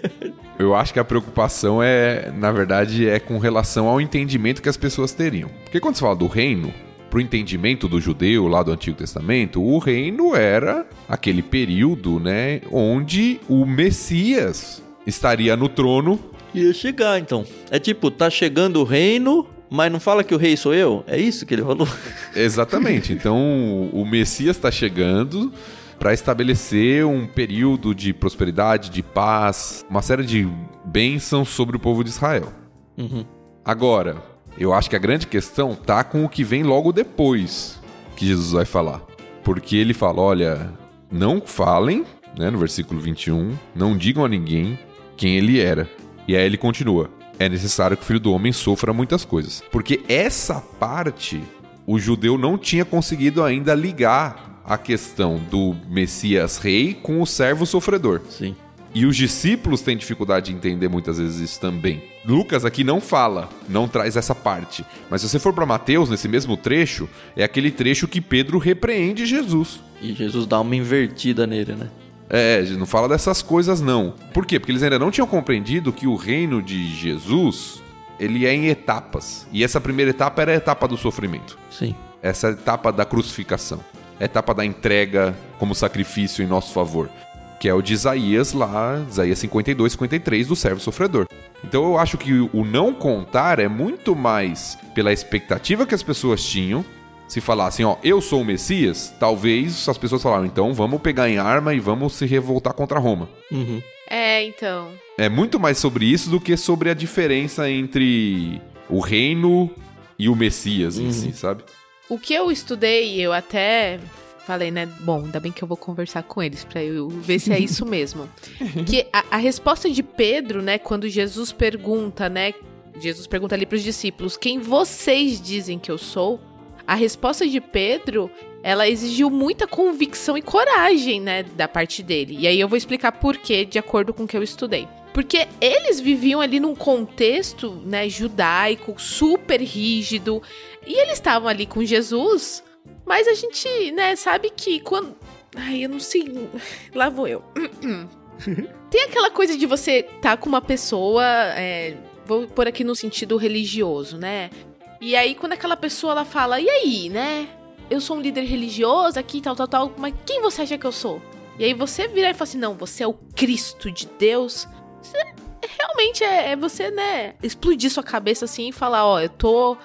Eu acho que a preocupação é, na verdade, é com relação ao entendimento que as pessoas teriam. Porque quando se fala do reino, para o entendimento do judeu lá do Antigo Testamento, o reino era aquele período, né, onde o Messias estaria no trono. Ia chegar, então. É tipo, tá chegando o reino, mas não fala que o rei sou eu? É isso que ele falou? Exatamente. Então, o Messias está chegando para estabelecer um período de prosperidade, de paz, uma série de bênçãos sobre o povo de Israel. Uhum. Agora, eu acho que a grande questão tá com o que vem logo depois que Jesus vai falar. Porque ele fala: olha, não falem, né, no versículo 21, não digam a ninguém quem ele era. E aí ele continua: é necessário que o filho do homem sofra muitas coisas. Porque essa parte o judeu não tinha conseguido ainda ligar a questão do Messias rei com o servo sofredor. Sim. E os discípulos têm dificuldade de entender muitas vezes isso também. Lucas aqui não fala, não traz essa parte. Mas se você for para Mateus, nesse mesmo trecho, é aquele trecho que Pedro repreende Jesus. E Jesus dá uma invertida nele, né? É, não fala dessas coisas não. Por quê? Porque eles ainda não tinham compreendido que o reino de Jesus, ele é em etapas. E essa primeira etapa era a etapa do sofrimento. Sim. Essa é etapa da crucificação etapa da entrega como sacrifício em nosso favor, que é o de Isaías lá, Isaías 52, 53, do servo sofredor. Então eu acho que o não contar é muito mais pela expectativa que as pessoas tinham. Se falassem, ó, eu sou o Messias, talvez as pessoas falaram, então vamos pegar em arma e vamos se revoltar contra Roma. Uhum. É, então. É muito mais sobre isso do que sobre a diferença entre o reino e o Messias em Uhum. si, sabe? O que eu estudei, eu até falei, né? Bom, ainda bem que eu vou conversar com eles pra eu ver se é isso mesmo. que a, a resposta de Pedro, né, quando Jesus pergunta, né? Jesus pergunta ali pros discípulos: quem vocês dizem que eu sou? A resposta de Pedro, ela exigiu muita convicção e coragem, né, da parte dele. E aí eu vou explicar por quê, de acordo com o que eu estudei. Porque eles viviam ali num contexto, né, judaico, super rígido, e eles estavam ali com Jesus, mas a gente, né, sabe que quando. Ai, eu não sei. Lá vou eu. Tem aquela coisa de você tá com uma pessoa. é, vou pôr aqui no sentido religioso, né? E aí, quando aquela pessoa ela fala, e aí, né? Eu sou um líder religioso aqui, tal, tal, tal, mas quem você acha que eu sou? E aí você vira e fala assim: não, você é o Cristo de Deus. Realmente é, é você, né, explodir sua cabeça assim e falar: ó, eu tô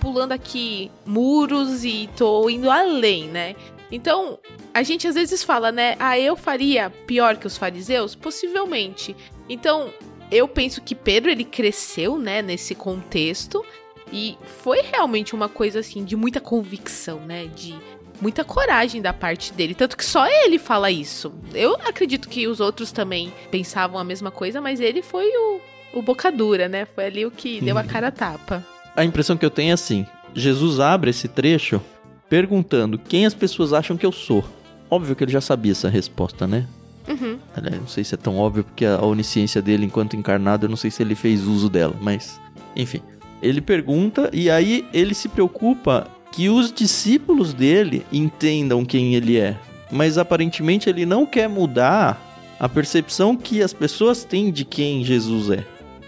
pulando aqui muros e tô indo além, né? Então, a gente às vezes fala, né? Ah, eu faria pior que os fariseus? Possivelmente. Então, eu penso que Pedro ele cresceu, né, nesse contexto e foi realmente uma coisa assim de muita convicção, né, de muita coragem da parte dele, tanto que só ele fala isso. Eu acredito que os outros também pensavam a mesma coisa, mas ele foi o, o boca dura, né? Foi ali o que deu a cara a tapa. A impressão que eu tenho é assim: Jesus abre esse trecho perguntando quem as pessoas acham que eu sou. Óbvio que ele já sabia essa resposta, né? Uhum. Aliás, não sei se é tão óbvio porque a onisciência dele enquanto encarnado, eu não sei se ele fez uso dela, mas enfim. Ele pergunta e aí ele se preocupa que os discípulos dele entendam quem ele é. Mas aparentemente ele não quer mudar a percepção que as pessoas têm de quem Jesus é.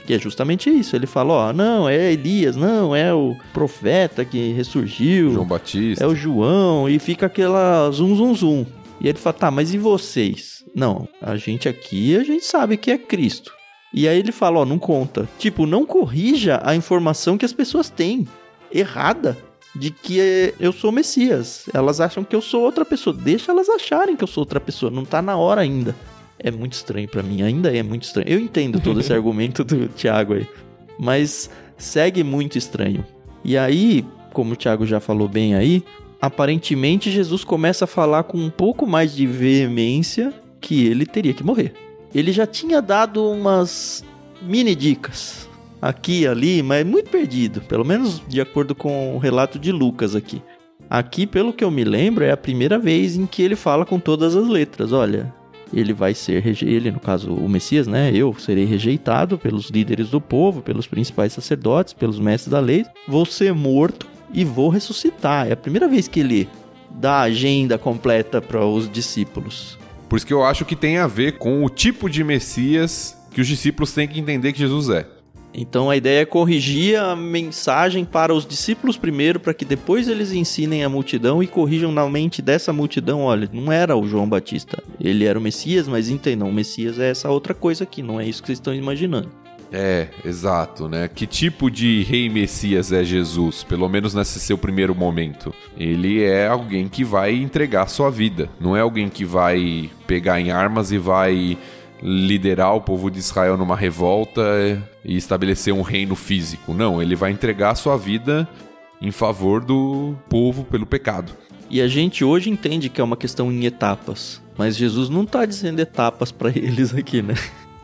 Que é justamente isso. Ele fala, ó, não, é Elias, não, é o profeta que ressurgiu. João Batista. É o João, e fica aquela zum zum zum. E ele fala: tá, mas e vocês? Não, a gente aqui, a gente sabe que é Cristo. E aí ele fala: ó, não conta. Tipo, não corrija a informação que as pessoas têm errada de que eu sou o Messias. Elas acham que eu sou outra pessoa. Deixa elas acharem que eu sou outra pessoa. Não tá na hora ainda. É muito estranho para mim, ainda é muito estranho. Eu entendo todo esse argumento do Thiago aí, mas segue muito estranho. E aí, como o Thiago já falou bem aí, aparentemente Jesus começa a falar com um pouco mais de veemência que ele teria que morrer. Ele já tinha dado umas mini dicas aqui e ali, mas muito perdido, pelo menos de acordo com o relato de Lucas aqui. Aqui, pelo que eu me lembro, é a primeira vez em que ele fala com todas as letras. Olha, ele vai ser ele, no caso, o Messias, né? Eu serei rejeitado pelos líderes do povo, pelos principais sacerdotes, pelos mestres da lei. Vou ser morto e vou ressuscitar. É a primeira vez que ele dá a agenda completa para os discípulos. Por isso que eu acho que tem a ver com o tipo de Messias que os discípulos têm que entender que Jesus é. Então a ideia é corrigir a mensagem para os discípulos primeiro, para que depois eles ensinem a multidão e corrijam na mente dessa multidão: olha, não era o João Batista, ele era o Messias, mas entendam, o Messias é essa outra coisa aqui, não é isso que vocês estão imaginando. É, exato, né? Que tipo de rei Messias é Jesus? Pelo menos nesse seu primeiro momento. Ele é alguém que vai entregar sua vida. Não é alguém que vai pegar em armas e vai liderar o povo de Israel numa revolta e estabelecer um reino físico. Não, ele vai entregar sua vida em favor do povo pelo pecado. E a gente hoje entende que é uma questão em etapas, mas Jesus não está dizendo etapas para eles aqui, né?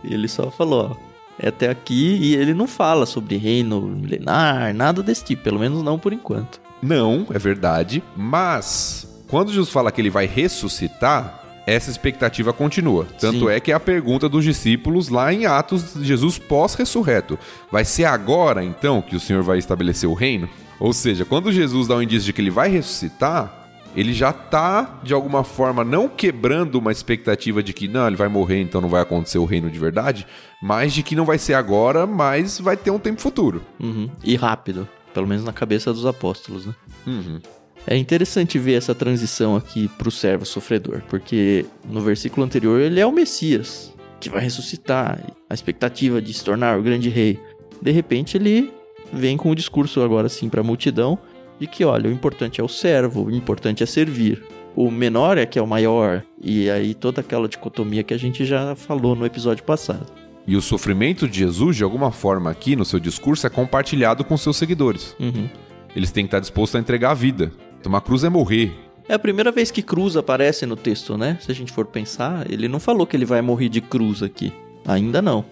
Ele só falou, ó, é até aqui e ele não fala sobre reino milenar, nada desse tipo, pelo menos não por enquanto. Não, é verdade, mas quando Jesus fala que ele vai ressuscitar, essa expectativa continua. Tanto Sim. é que é a pergunta dos discípulos lá em Atos, Jesus pós-ressurreto. Vai ser agora, então, que o Senhor vai estabelecer o reino? Ou seja, quando Jesus dá um indício de que ele vai ressuscitar, ele já tá, de alguma forma, não quebrando uma expectativa de que não, ele vai morrer, então não vai acontecer o reino de verdade, mas de que não vai ser agora, mas vai ter um tempo futuro. Uhum. E rápido, pelo menos na cabeça dos apóstolos, né? Uhum. É interessante ver essa transição aqui pro servo sofredor, porque no versículo anterior ele é o Messias, que vai ressuscitar, a expectativa de se tornar o grande rei. De repente ele vem com o discurso agora sim para a multidão de que, olha, o importante é o servo, o importante é servir. O menor é que é o maior. E aí toda aquela dicotomia que a gente já falou no episódio passado. E o sofrimento de Jesus, de alguma forma, aqui no seu discurso, é compartilhado com seus seguidores. Uhum. Eles têm que estar dispostos a entregar a vida. Tomar cruz é morrer. É a primeira vez que cruz aparece no texto, né? Se a gente for pensar, ele não falou que ele vai morrer de cruz aqui. Ainda não.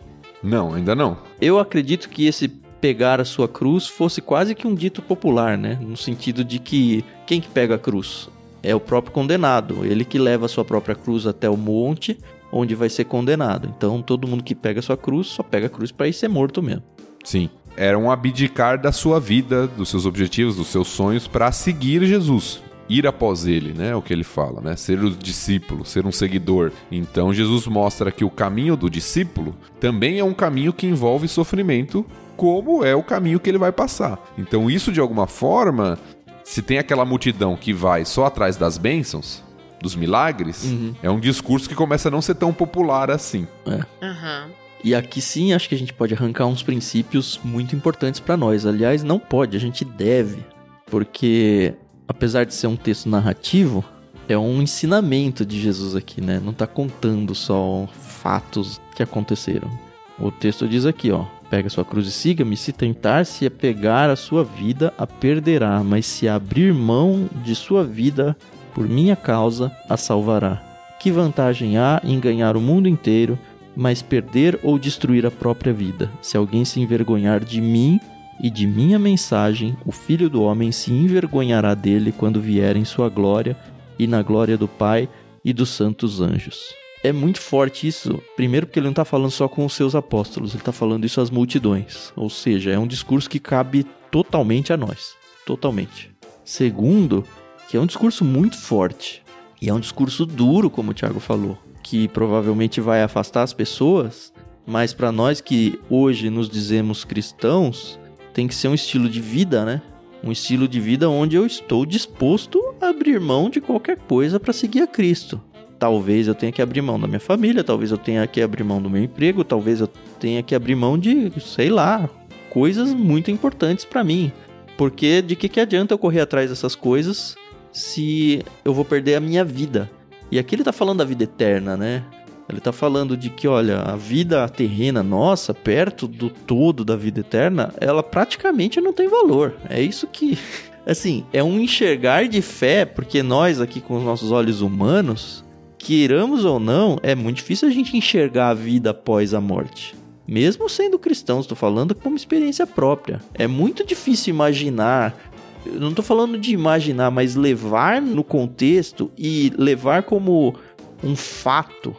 Não, ainda não. Eu acredito que esse pegar a sua cruz fosse quase que um dito popular, né? No sentido de que quem que pega a cruz? É o próprio condenado, ele que leva a sua própria cruz até o monte onde vai ser condenado. Então todo mundo que pega a sua cruz só pega a cruz para ir ser morto mesmo. Sim. Era um abdicar da sua vida, dos seus objetivos, dos seus sonhos para seguir Jesus ir após ele, né? O que ele fala, né? Ser o discípulo, ser um seguidor. Então Jesus mostra que o caminho do discípulo também é um caminho que envolve sofrimento como é o caminho que ele vai passar. Então, isso de alguma forma, se tem aquela multidão que vai só atrás das bênçãos, dos milagres, uhum. é um discurso que começa a não ser tão popular assim. É. Uhum. E aqui sim, acho que a gente pode arrancar uns princípios muito importantes para nós. Aliás, não pode, a gente deve, porque apesar de ser um texto narrativo, é um ensinamento de Jesus aqui, né? Não tá contando só fatos que aconteceram. O texto diz aqui, ó: Pega sua cruz e siga-me. Se tentar se apegar a sua vida, a perderá, mas se abrir mão de sua vida por minha causa, a salvará. Que vantagem há em ganhar o mundo inteiro, mas perder ou destruir a própria vida? Se alguém se envergonhar de mim e de minha mensagem, o Filho do Homem se envergonhará dele quando vier em sua glória e na glória do Pai e dos santos anjos é muito forte isso. Primeiro, porque ele não está falando só com os seus apóstolos, ele está falando isso às multidões. Ou seja, é um discurso que cabe totalmente a nós. Totalmente. Segundo, que é um discurso muito forte. E é um discurso duro, como o Tiago falou. Que provavelmente vai afastar as pessoas. Mas para nós que hoje nos dizemos cristãos, tem que ser um estilo de vida, né? Um estilo de vida onde eu estou disposto a abrir mão de qualquer coisa para seguir a Cristo. talvez eu tenha que abrir mão da minha família, talvez eu tenha que abrir mão do meu emprego, talvez eu tenha que abrir mão de, sei lá, coisas muito importantes para mim. Porque de que, que adianta eu correr atrás dessas coisas se eu vou perder a minha vida? E aqui ele tá falando da vida eterna, né? Ele tá falando de que, olha, a vida terrena nossa, perto do todo da vida eterna, ela praticamente não tem valor. É isso que. Assim, é um enxergar de fé, porque nós aqui com os nossos olhos humanos, queiramos ou não, é muito difícil a gente enxergar a vida após a morte. Mesmo sendo cristão, estou falando como experiência própria. É muito difícil imaginar. Eu não estou falando de imaginar, mas levar no contexto e levar como um fato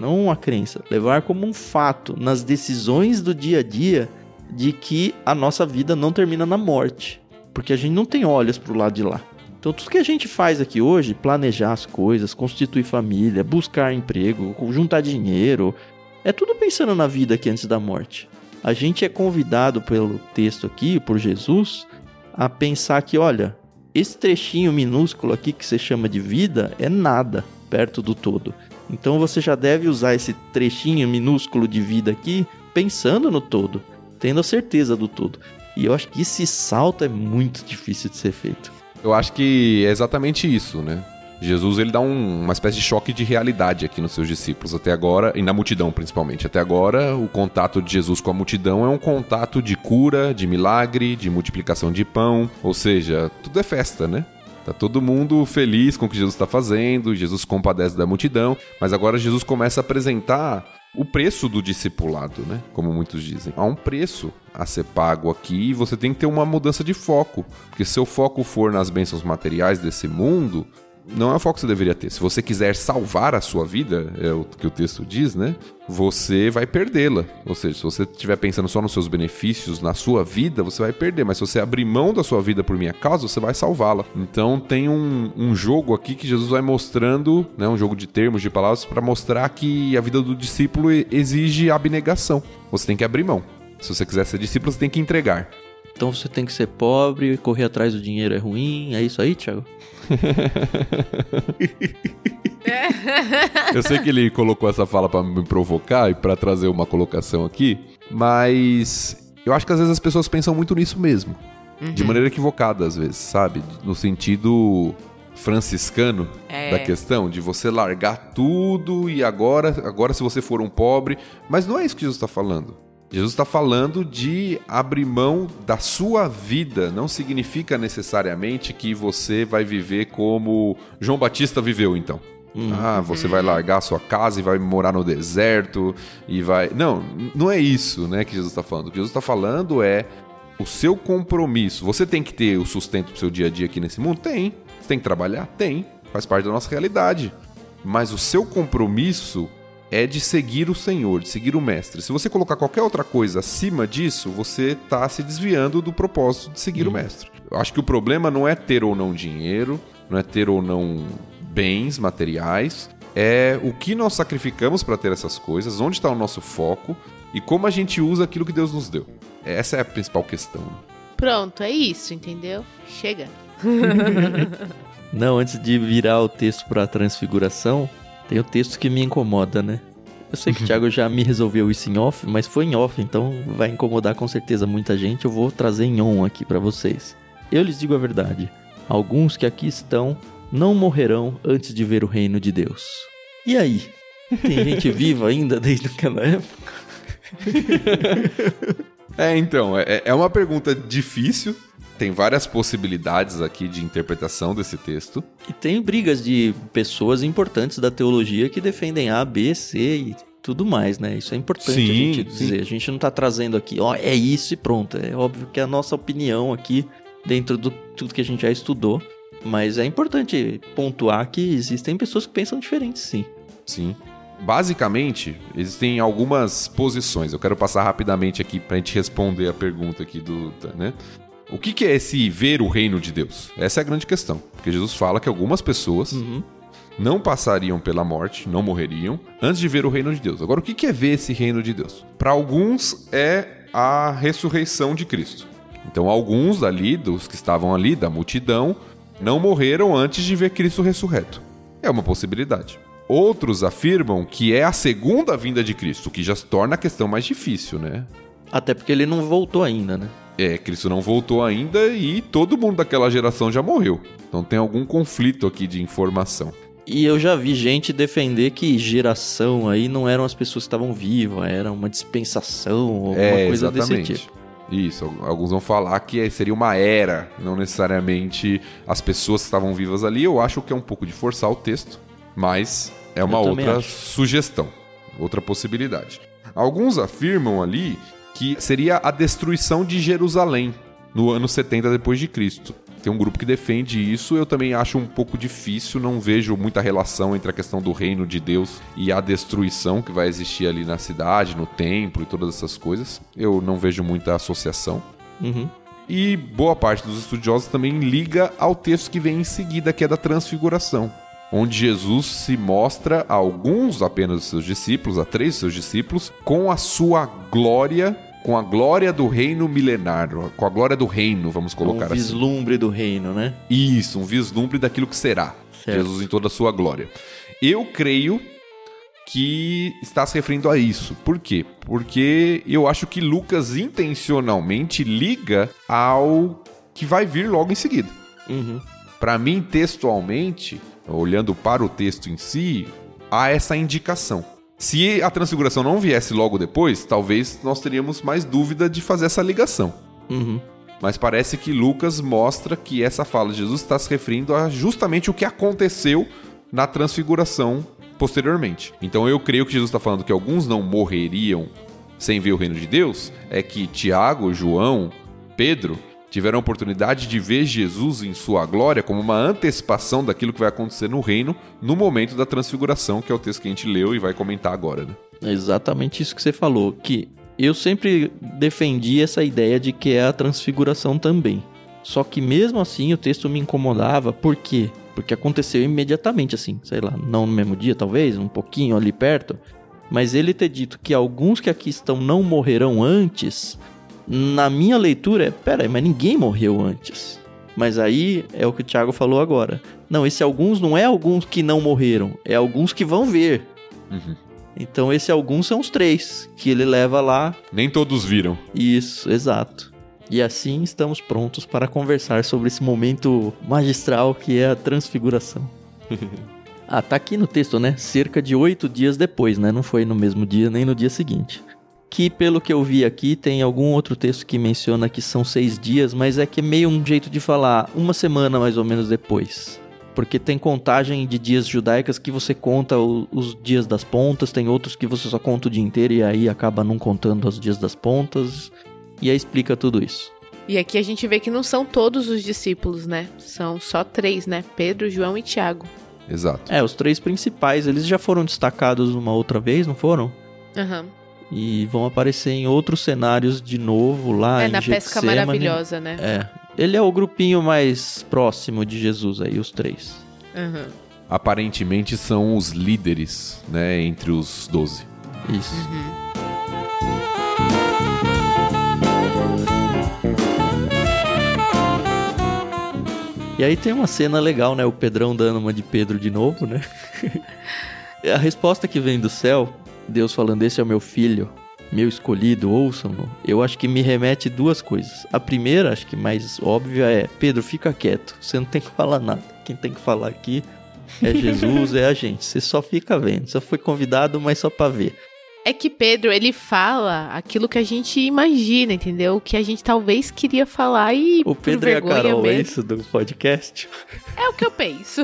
não uma crença, levar como um fato nas decisões do dia a dia de que a nossa vida não termina na morte, porque a gente não tem olhos para o lado de lá. Então, tudo que a gente faz aqui hoje, planejar as coisas, constituir família, buscar emprego, juntar dinheiro, é tudo pensando na vida aqui antes da morte. A gente é convidado pelo texto aqui, por Jesus, a pensar que, olha, esse trechinho minúsculo aqui que você chama de vida é nada perto do todo. Então você já deve usar esse trechinho minúsculo de vida aqui pensando no todo, tendo a certeza do todo. E eu acho que esse salto é muito difícil de ser feito. Eu acho que é exatamente isso, né? Jesus ele dá um, uma espécie de choque de realidade aqui nos seus discípulos até agora e na multidão principalmente. Até agora o contato de Jesus com a multidão é um contato de cura, de milagre, de multiplicação de pão, ou seja, tudo é festa, né? Tá todo mundo feliz com o que Jesus está fazendo, Jesus compadece da multidão, mas agora Jesus começa a apresentar o preço do discipulado, né? Como muitos dizem. Há um preço a ser pago aqui e você tem que ter uma mudança de foco. Porque se o foco for nas bênçãos materiais desse mundo, não é o foco que você deveria ter. Se você quiser salvar a sua vida, é o que o texto diz, né? Você vai perdê-la. Ou seja, se você estiver pensando só nos seus benefícios, na sua vida, você vai perder. Mas se você abrir mão da sua vida por minha causa, você vai salvá-la. Então tem um, um jogo aqui que Jesus vai mostrando, né? Um jogo de termos, de palavras, para mostrar que a vida do discípulo exige abnegação. Você tem que abrir mão. Se você quiser ser discípulo, você tem que entregar. Então você tem que ser pobre, correr atrás do dinheiro é ruim. É isso aí, Thiago? Eu sei que ele colocou essa fala para me provocar e para trazer uma colocação aqui, mas eu acho que às vezes as pessoas pensam muito nisso mesmo. Uhum. De maneira equivocada, às vezes, sabe? No sentido franciscano é. da questão, de você largar tudo e agora, agora se você for um pobre. Mas não é isso que Jesus está falando. Jesus está falando de abrir mão da sua vida. Não significa necessariamente que você vai viver como João Batista viveu, então. Uhum. Ah, você vai largar a sua casa e vai morar no deserto e vai. Não, não é isso, né, que Jesus está falando. O que Jesus está falando é o seu compromisso. Você tem que ter o sustento pro seu dia a dia aqui nesse mundo? Tem. Você tem que trabalhar? Tem. Faz parte da nossa realidade. Mas o seu compromisso é de seguir o Senhor, de seguir o Mestre. Se você colocar qualquer outra coisa acima disso, você está se desviando do propósito de seguir hum. o Mestre. Eu acho que o problema não é ter ou não dinheiro, não é ter ou não bens materiais, é o que nós sacrificamos para ter essas coisas, onde está o nosso foco e como a gente usa aquilo que Deus nos deu. Essa é a principal questão. Pronto, é isso, entendeu? Chega. não, antes de virar o texto para a transfiguração, tem o texto que me incomoda, né? Eu sei que o Thiago já me resolveu isso em off, mas foi em off, então vai incomodar com certeza muita gente. Eu vou trazer em on aqui para vocês. Eu lhes digo a verdade: alguns que aqui estão não morrerão antes de ver o reino de Deus. E aí? Tem gente viva ainda desde aquela época? é, então, é, é uma pergunta difícil, tem várias possibilidades aqui de interpretação desse texto. E tem brigas de pessoas importantes da teologia que defendem A, B, C e tudo mais, né? Isso é importante sim, a gente dizer. Sim. A gente não tá trazendo aqui, ó, é isso e pronto. É óbvio que é a nossa opinião aqui, dentro do tudo que a gente já estudou. Mas é importante pontuar que existem pessoas que pensam diferentes, sim. Sim. Basicamente, existem algumas posições. Eu quero passar rapidamente aqui para a gente responder a pergunta aqui do, né? O que, que é esse ver o reino de Deus? Essa é a grande questão. Porque Jesus fala que algumas pessoas uhum. não passariam pela morte, não morreriam, antes de ver o reino de Deus. Agora, o que, que é ver esse reino de Deus? Para alguns é a ressurreição de Cristo. Então, alguns dali, dos que estavam ali, da multidão, não morreram antes de ver Cristo ressurreto. É uma possibilidade. Outros afirmam que é a segunda vinda de Cristo, o que já torna a questão mais difícil, né? Até porque ele não voltou ainda, né? É, Cristo não voltou ainda e todo mundo daquela geração já morreu. Então tem algum conflito aqui de informação. E eu já vi gente defender que geração aí não eram as pessoas que estavam vivas, era uma dispensação, alguma é, coisa exatamente. desse tipo. Isso, alguns vão falar que seria uma era, não necessariamente as pessoas que estavam vivas ali. Eu acho que é um pouco de forçar o texto, mas é uma outra acho. sugestão, outra possibilidade. Alguns afirmam ali que seria a destruição de Jerusalém no ano 70 depois de Cristo. Tem um grupo que defende isso, eu também acho um pouco difícil, não vejo muita relação entre a questão do reino de Deus e a destruição que vai existir ali na cidade, no templo e todas essas coisas. Eu não vejo muita associação. Uhum. E boa parte dos estudiosos também liga ao texto que vem em seguida, que é da transfiguração onde Jesus se mostra a alguns apenas dos seus discípulos, a três dos seus discípulos, com a sua glória, com a glória do reino milenário, com a glória do reino, vamos colocar assim. Um vislumbre do reino, né? Isso, um vislumbre daquilo que será. Certo. Jesus em toda a sua glória. Eu creio que está se referindo a isso. Por quê? Porque eu acho que Lucas intencionalmente liga ao que vai vir logo em seguida. Uhum. Para mim, textualmente, olhando para o texto em si, há essa indicação. Se a transfiguração não viesse logo depois, talvez nós teríamos mais dúvida de fazer essa ligação. Uhum. Mas parece que Lucas mostra que essa fala de Jesus está se referindo a justamente o que aconteceu na transfiguração posteriormente. Então eu creio que Jesus está falando que alguns não morreriam sem ver o reino de Deus, é que Tiago, João, Pedro tiveram a oportunidade de ver Jesus em sua glória como uma antecipação daquilo que vai acontecer no reino no momento da transfiguração, que é o texto que a gente leu e vai comentar agora. Né? É exatamente isso que você falou, que eu sempre defendi essa ideia de que é a transfiguração também. Só que mesmo assim o texto me incomodava, por quê? Porque aconteceu imediatamente assim, sei lá, não no mesmo dia talvez, um pouquinho ali perto, mas ele ter dito que alguns que aqui estão não morrerão antes, na minha leitura é, pera aí, mas ninguém morreu antes. Mas aí é o que o Thiago falou agora. Não, esse alguns não é alguns que não morreram, é alguns que vão ver. Uhum. Então esse alguns são os três que ele leva lá. Nem todos viram. Isso, exato. E assim estamos prontos para conversar sobre esse momento magistral que é a transfiguração. ah, tá aqui no texto, né? Cerca de oito dias depois, né? Não foi no mesmo dia nem no dia seguinte que pelo que eu vi aqui tem algum outro texto que menciona que são seis dias, mas é que é meio um jeito de falar uma semana mais ou menos depois. Porque tem contagem de dias judaicas que você conta o, os dias das pontas, tem outros que você só conta o dia inteiro e aí acaba não contando os dias das pontas. E aí explica tudo isso. E aqui a gente vê que não são todos os discípulos, né? São só três, né? Pedro, João e Tiago. Exato. É, os três principais, eles já foram destacados uma outra vez, não foram? Aham. Uhum e vão aparecer em outros cenários de novo lá é, em na pesca maravilhosa, né? É. Ele é o grupinho mais próximo de Jesus aí, os três. Uhum. Aparentemente são os líderes, né, entre os doze. Isso. Uhum. E aí tem uma cena legal, né? O Pedrão dando uma de Pedro de novo, né? a resposta que vem do céu Deus falando: Esse é o meu filho, meu escolhido, ouçam-no. Eu acho que me remete duas coisas. A primeira, acho que mais óbvia, é: Pedro, fica quieto, você não tem que falar nada. Quem tem que falar aqui é Jesus, é a gente. Você só fica vendo. Você foi convidado, mas só para ver. É que Pedro, ele fala aquilo que a gente imagina, entendeu? O que a gente talvez queria falar e. O Pedro e a Carol, mesmo. é isso do podcast? É o que eu penso.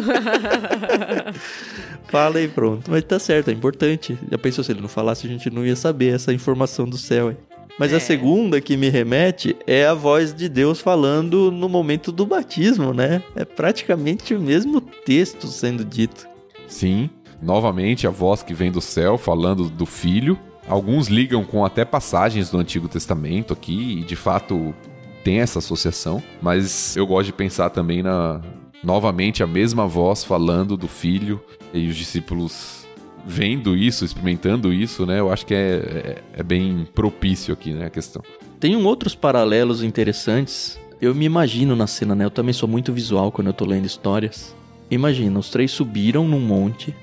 Fala e pronto. Mas tá certo, é importante. Já pensou se ele não falasse, a gente não ia saber essa informação do céu. Hein? Mas é. a segunda que me remete é a voz de Deus falando no momento do batismo, né? É praticamente o mesmo texto sendo dito. Sim, novamente a voz que vem do céu falando do filho. Alguns ligam com até passagens do Antigo Testamento aqui, e de fato tem essa associação, mas eu gosto de pensar também na novamente a mesma voz falando do filho e os discípulos vendo isso, experimentando isso, né? Eu acho que é, é, é bem propício aqui, né, a questão. Tem outros paralelos interessantes. Eu me imagino na cena, né? Eu também sou muito visual quando eu tô lendo histórias. Imagina, os três subiram num monte,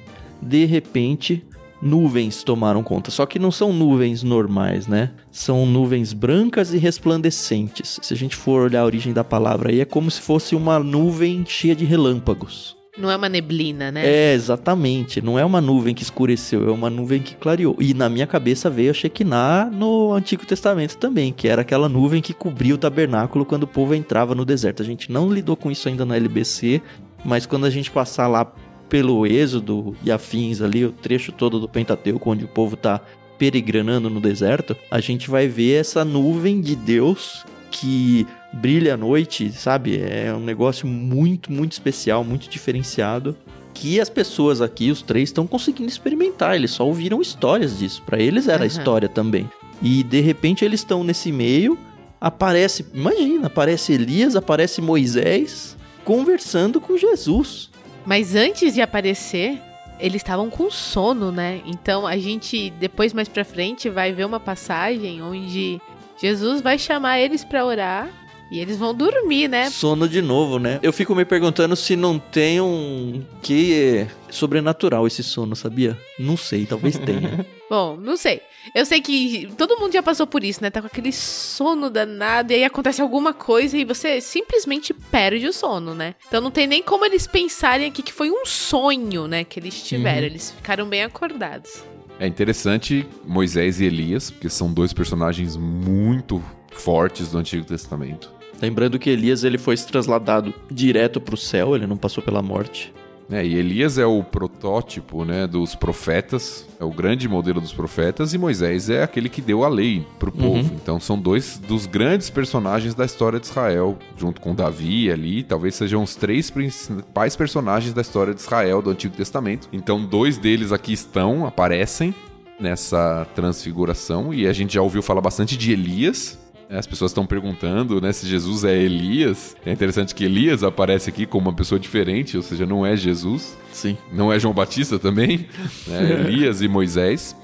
de repente nuvens tomaram conta. Só que não são nuvens normais, né? São nuvens brancas e resplandecentes. Se a gente for olhar a origem da palavra aí, é como se fosse uma nuvem cheia de relâmpagos. Não é uma neblina, né? É, exatamente. Não é uma nuvem que escureceu, é uma nuvem que clareou. E na minha cabeça veio a Shekinah no Antigo Testamento também, que era aquela nuvem que cobria o tabernáculo quando o povo entrava no deserto. A gente não lidou com isso ainda na LBC, mas quando a gente passar lá pelo Êxodo e afins ali, o trecho todo do Pentateuco, onde o povo está peregrinando no deserto, a gente vai ver essa nuvem de Deus que brilha à noite, sabe? É um negócio muito, muito especial, muito diferenciado. Que as pessoas aqui, os três, estão conseguindo experimentar. Eles só ouviram histórias disso. Para eles era uhum. história também. E de repente eles estão nesse meio. Aparece, imagina, aparece Elias, aparece Moisés conversando com Jesus. Mas antes de aparecer, eles estavam com sono, né? Então a gente depois mais para frente vai ver uma passagem onde Jesus vai chamar eles para orar e eles vão dormir, né? Sono de novo, né? Eu fico me perguntando se não tem um que sobrenatural esse sono, sabia? Não sei, talvez tenha. Bom, não sei. Eu sei que todo mundo já passou por isso, né? Tá com aquele sono danado e aí acontece alguma coisa e você simplesmente perde o sono, né? Então não tem nem como eles pensarem aqui que foi um sonho, né? Que eles tiveram. Uhum. Eles ficaram bem acordados. É interessante Moisés e Elias, porque são dois personagens muito fortes do Antigo Testamento. Lembrando que Elias ele foi trasladado direto para o céu, ele não passou pela morte. É, e Elias é o protótipo né, dos profetas, é o grande modelo dos profetas, e Moisés é aquele que deu a lei para o uhum. povo. Então são dois dos grandes personagens da história de Israel, junto com Davi ali, talvez sejam os três principais personagens da história de Israel do Antigo Testamento. Então dois deles aqui estão, aparecem nessa transfiguração, e a gente já ouviu falar bastante de Elias, as pessoas estão perguntando, né, se Jesus é Elias. É interessante que Elias aparece aqui como uma pessoa diferente, ou seja, não é Jesus. Sim. Não é João Batista também, né? Elias e Moisés.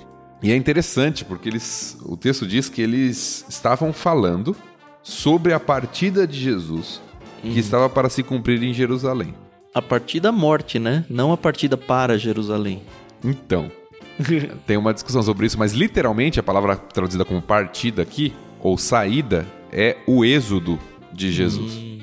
E é interessante porque eles, o texto diz que eles estavam falando sobre a partida de Jesus que uhum. estava para se cumprir em Jerusalém. A partida morte, né? Não a partida para Jerusalém. Então, tem uma discussão sobre isso, mas literalmente a palavra traduzida como partida aqui ou saída é o êxodo de Jesus. Hum.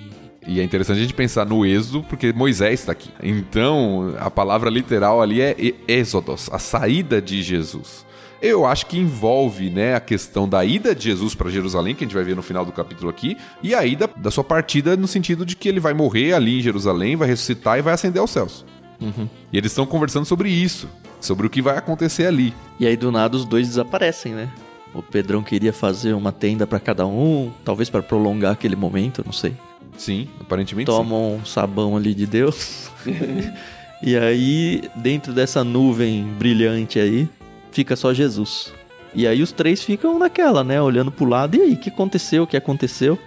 E é interessante a gente pensar no êxodo, porque Moisés está aqui. Então, a palavra literal ali é êxodos, a saída de Jesus. Eu acho que envolve né, a questão da ida de Jesus para Jerusalém, que a gente vai ver no final do capítulo aqui, e a ida da sua partida no sentido de que ele vai morrer ali em Jerusalém, vai ressuscitar e vai ascender aos céus. Uhum. E eles estão conversando sobre isso, sobre o que vai acontecer ali. E aí do nada os dois desaparecem, né? O Pedrão queria fazer uma tenda para cada um, talvez para prolongar aquele momento, não sei. Sim, aparentemente Tomam sim. um sabão ali de Deus. e aí, dentro dessa nuvem brilhante aí, fica só Jesus. E aí os três ficam naquela, né, olhando pro lado. E aí, o que aconteceu? O que aconteceu?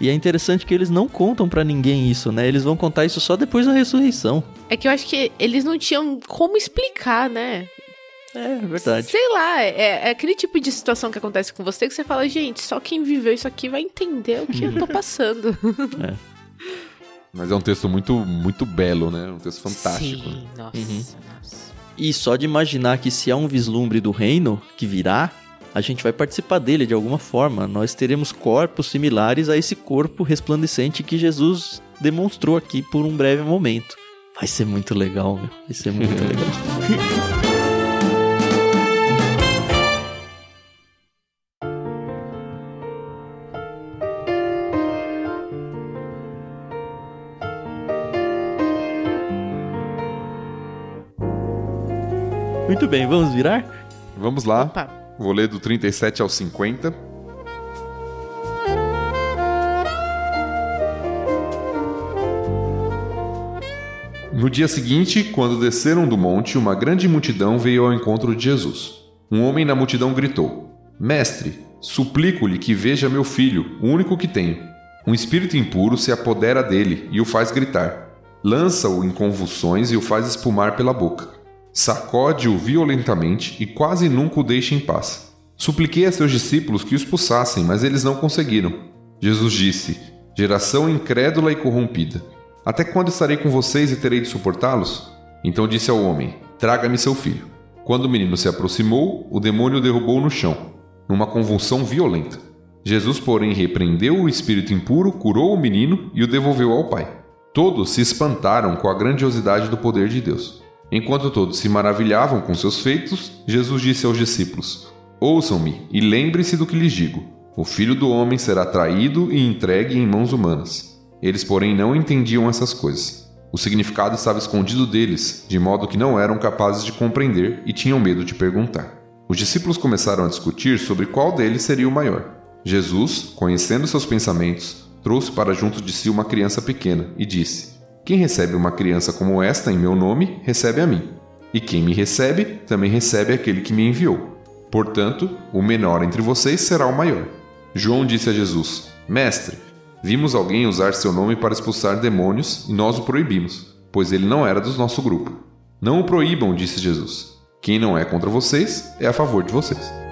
E é interessante que eles não contam para ninguém isso, né? Eles vão contar isso só depois da ressurreição. É que eu acho que eles não tinham como explicar, né? É, verdade. Sei lá, é, é, aquele tipo de situação que acontece com você que você fala, gente, só quem viveu isso aqui vai entender o que eu tô passando. é. Mas é um texto muito, muito belo, né? Um texto fantástico. Sim, nossa, uhum. nossa. E só de imaginar que se há um vislumbre do reino que virá, a gente vai participar dele de alguma forma. Nós teremos corpos similares a esse corpo resplandecente que Jesus demonstrou aqui por um breve momento. Vai ser muito legal, meu. Vai ser muito legal. Muito bem, vamos virar? Vamos lá. Opa. Vou ler do 37 ao 50. No dia seguinte, quando desceram do monte, uma grande multidão veio ao encontro de Jesus. Um homem na multidão gritou: Mestre, suplico-lhe que veja meu filho, o único que tenho. Um espírito impuro se apodera dele e o faz gritar. Lança-o em convulsões e o faz espumar pela boca sacode-o violentamente e quase nunca o deixa em paz. Supliquei a seus discípulos que o expulsassem, mas eles não conseguiram. Jesus disse: Geração incrédula e corrompida. Até quando estarei com vocês e terei de suportá-los? Então disse ao homem: Traga-me seu filho. Quando o menino se aproximou, o demônio o derrubou no chão, numa convulsão violenta. Jesus, porém, repreendeu o espírito impuro, curou o menino e o devolveu ao pai. Todos se espantaram com a grandiosidade do poder de Deus. Enquanto todos se maravilhavam com seus feitos, Jesus disse aos discípulos: Ouçam-me e lembrem-se do que lhes digo. O filho do homem será traído e entregue em mãos humanas. Eles, porém, não entendiam essas coisas. O significado estava escondido deles, de modo que não eram capazes de compreender e tinham medo de perguntar. Os discípulos começaram a discutir sobre qual deles seria o maior. Jesus, conhecendo seus pensamentos, trouxe para junto de si uma criança pequena e disse: Quem recebe uma criança como esta em meu nome, recebe a mim. E quem me recebe, também recebe aquele que me enviou. Portanto, o menor entre vocês será o maior. João disse a Jesus: Mestre, vimos alguém usar seu nome para expulsar demônios e nós o proibimos, pois ele não era do nosso grupo. Não o proíbam, disse Jesus. Quem não é contra vocês é a favor de vocês.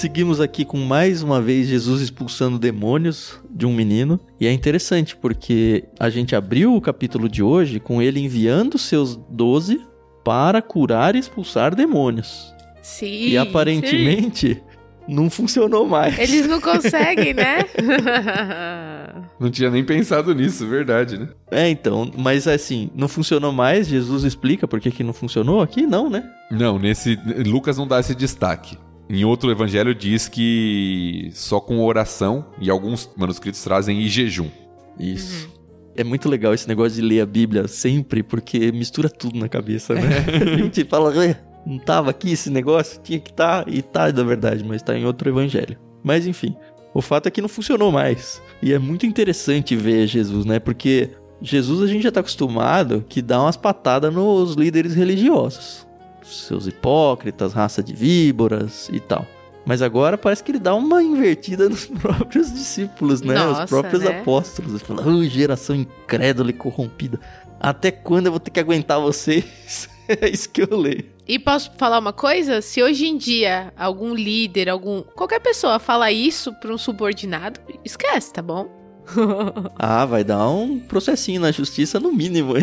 Seguimos aqui com mais uma vez Jesus expulsando demônios de um menino. E é interessante porque a gente abriu o capítulo de hoje com ele enviando seus doze para curar e expulsar demônios. Sim. E aparentemente sim. não funcionou mais. Eles não conseguem, né? não tinha nem pensado nisso, verdade, né? É, então, mas assim, não funcionou mais. Jesus explica por que, que não funcionou aqui? Não, né? Não, nesse. Lucas não dá esse destaque. Em outro evangelho diz que só com oração, e alguns manuscritos trazem e jejum. Isso. Uhum. É muito legal esse negócio de ler a Bíblia sempre, porque mistura tudo na cabeça, né? a gente fala, não tava aqui esse negócio, tinha que estar, tá, e tá na verdade, mas tá em outro evangelho. Mas enfim, o fato é que não funcionou mais. E é muito interessante ver Jesus, né? Porque Jesus a gente já tá acostumado que dá umas patadas nos líderes religiosos seus hipócritas, raça de víboras e tal. Mas agora parece que ele dá uma invertida nos próprios discípulos, né? Nossa, Os próprios né? apóstolos. Ele fala, oh, geração incrédula e corrompida. Até quando eu vou ter que aguentar vocês? é isso que eu leio. E posso falar uma coisa? Se hoje em dia algum líder, algum qualquer pessoa fala isso para um subordinado, esquece, tá bom? ah, vai dar um processinho na justiça no mínimo.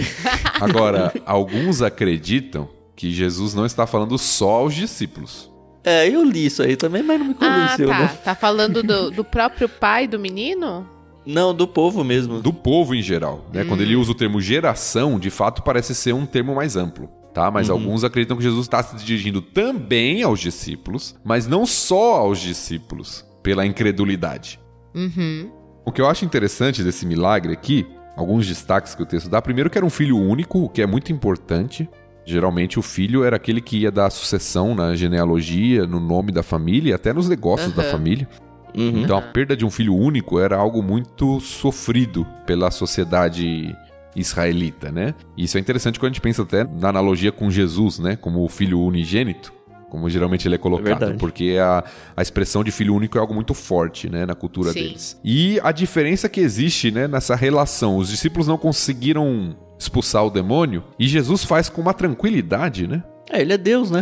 Agora, alguns acreditam que Jesus não está falando só aos discípulos. É, eu li isso aí também, mas não me convenceu, ah, tá. não. Tá falando do, do próprio pai do menino? Não, do povo mesmo. Do povo em geral. Né? Hum. Quando ele usa o termo geração, de fato parece ser um termo mais amplo. Tá? Mas uhum. alguns acreditam que Jesus está se dirigindo também aos discípulos, mas não só aos discípulos, pela incredulidade. Uhum. O que eu acho interessante desse milagre aqui, alguns destaques que o texto dá. Primeiro, que era um filho único, o que é muito importante. Geralmente o filho era aquele que ia dar sucessão na genealogia, no nome da família, até nos negócios uhum. da família. Uhum. Então a perda de um filho único era algo muito sofrido pela sociedade israelita, né? Isso é interessante quando a gente pensa até na analogia com Jesus, né? Como o filho unigênito, como geralmente ele é colocado, é porque a, a expressão de filho único é algo muito forte, né, na cultura Sim. deles. E a diferença que existe, né, nessa relação, os discípulos não conseguiram expulsar o demônio, e Jesus faz com uma tranquilidade, né? É, ele é Deus, né?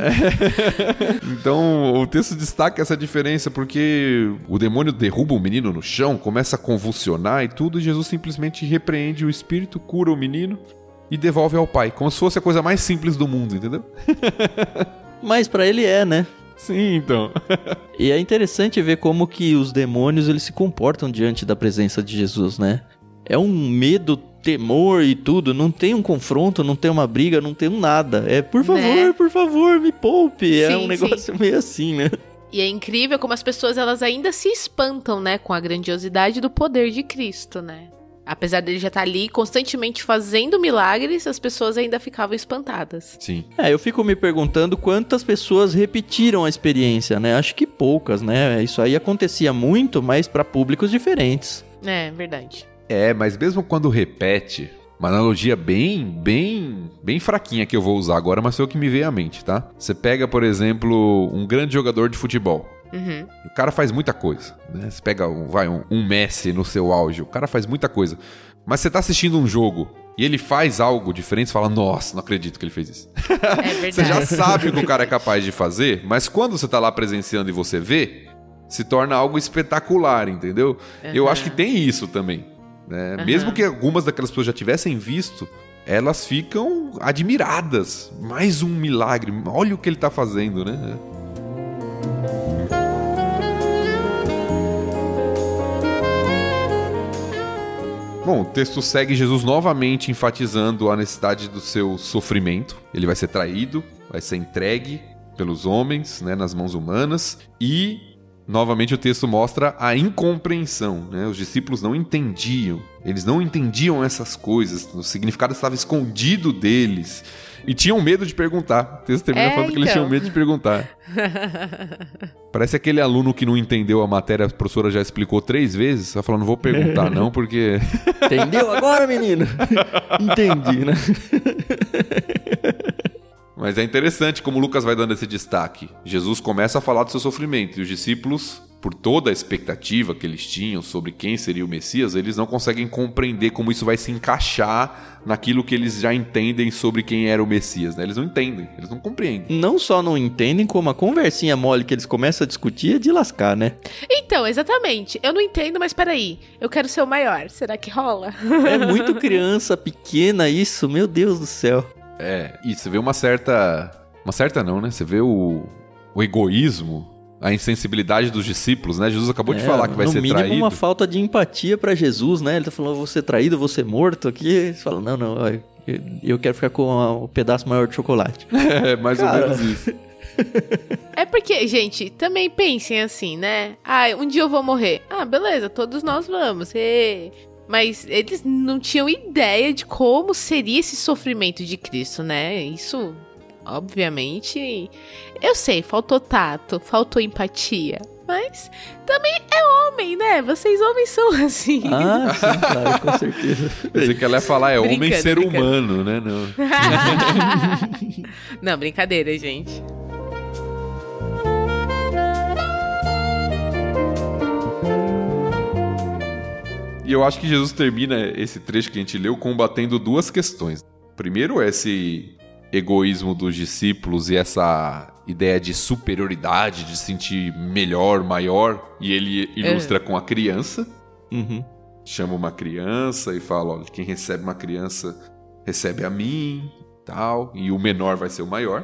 então, o texto destaca essa diferença porque o demônio derruba o menino no chão, começa a convulsionar e tudo, e Jesus simplesmente repreende o espírito, cura o menino e devolve ao pai, como se fosse a coisa mais simples do mundo, entendeu? Mas para ele é, né? Sim, então. e é interessante ver como que os demônios eles se comportam diante da presença de Jesus, né? É um medo temor e tudo, não tem um confronto, não tem uma briga, não tem um nada. É por né? favor, né? por favor, me poupe. É sim, é um negócio sim. meio assim, né? E é incrível como as pessoas elas ainda se espantam, né, com a grandiosidade do poder de Cristo, né? Apesar dele já estar tá ali constantemente fazendo milagres, as pessoas ainda ficavam espantadas. Sim. É, eu fico me perguntando quantas pessoas repetiram a experiência, né? Acho que poucas, né? Isso aí acontecia muito, mas para públicos diferentes. É, verdade. É, mas mesmo quando repete, uma analogia bem, bem, bem fraquinha que eu vou usar agora, mas foi o que me veio à mente, tá? Você pega, por exemplo, um grande jogador de futebol. Uhum. O cara faz muita coisa, né? Você pega, vai, um, um Messi no seu auge, o cara faz muita coisa. Mas você tá assistindo um jogo e ele faz algo diferente, você fala, nossa, não acredito que ele fez isso. É verdade. você já sabe o que o cara é capaz de fazer, mas quando você tá lá presenciando e você vê, se torna algo espetacular, entendeu? Eu Aham. acho que tem isso também. Né? Mesmo que algumas daquelas pessoas já tivessem visto, elas ficam admiradas. Mais um milagre. Olha o que ele tá fazendo, né? Bom, o texto segue Jesus novamente enfatizando a necessidade do seu sofrimento. Ele vai ser traído, vai ser entregue pelos homens, né, nas mãos humanas, e novamente o texto mostra a incompreensão. Né? Os discípulos não entendiam, eles não entendiam essas coisas, o significado estava escondido deles. E tinham medo de perguntar. O texto termina É, falando que eles então. tinham medo de perguntar. Parece aquele aluno que não entendeu a matéria, a professora já explicou três vezes. Tá falando, não vou perguntar não, porque Entendeu agora, menino? Entendi, né? Mas é interessante como Lucas vai dando esse destaque. Jesus começa a falar do seu sofrimento e os discípulos, por toda a expectativa que eles tinham sobre quem seria o Messias, eles não conseguem compreender como isso vai se encaixar naquilo que eles já entendem sobre quem era o Messias. Né? Eles não entendem, eles não compreendem. Não só não entendem, como a conversinha mole que eles começam a discutir é de lascar, né? Então, exatamente. Eu não entendo, mas peraí. Eu quero ser o maior. Será que rola? É muito criança pequena isso, meu Deus do céu. É, e você vê uma certa. Uma certa não, né? Você vê o, o egoísmo, a insensibilidade dos discípulos, né? Jesus acabou de É, falar que vai ser mínimo traído. uma falta de empatia pra Jesus, né? Ele tá falando, eu vou ser traído, eu vou ser morto aqui. Você fala, não, não, eu- eu quero ficar com o pedaço maior de chocolate. É, mais Cara. ou menos isso. É porque, gente, também pensem assim, né? Ah, um dia eu vou morrer. Ah, beleza, todos nós vamos. ê. Mas eles não tinham ideia de como seria esse sofrimento de Cristo, né? Isso, obviamente. Eu sei, faltou tato, faltou empatia. Mas também é homem, né? Vocês homens são assim. Ah, sim, claro, com certeza. Pensei que ela ia falar, é homem ser brincando. humano, né? Não. não, brincadeira, gente. E eu acho que Jesus termina esse trecho que a gente leu combatendo duas questões. Primeiro, esse egoísmo dos discípulos e essa ideia de superioridade, de se sentir melhor, maior, e ele ilustra com a criança. Uhum. Chama uma criança e fala: olha, quem recebe uma criança recebe a mim, tal, e o menor vai ser o maior.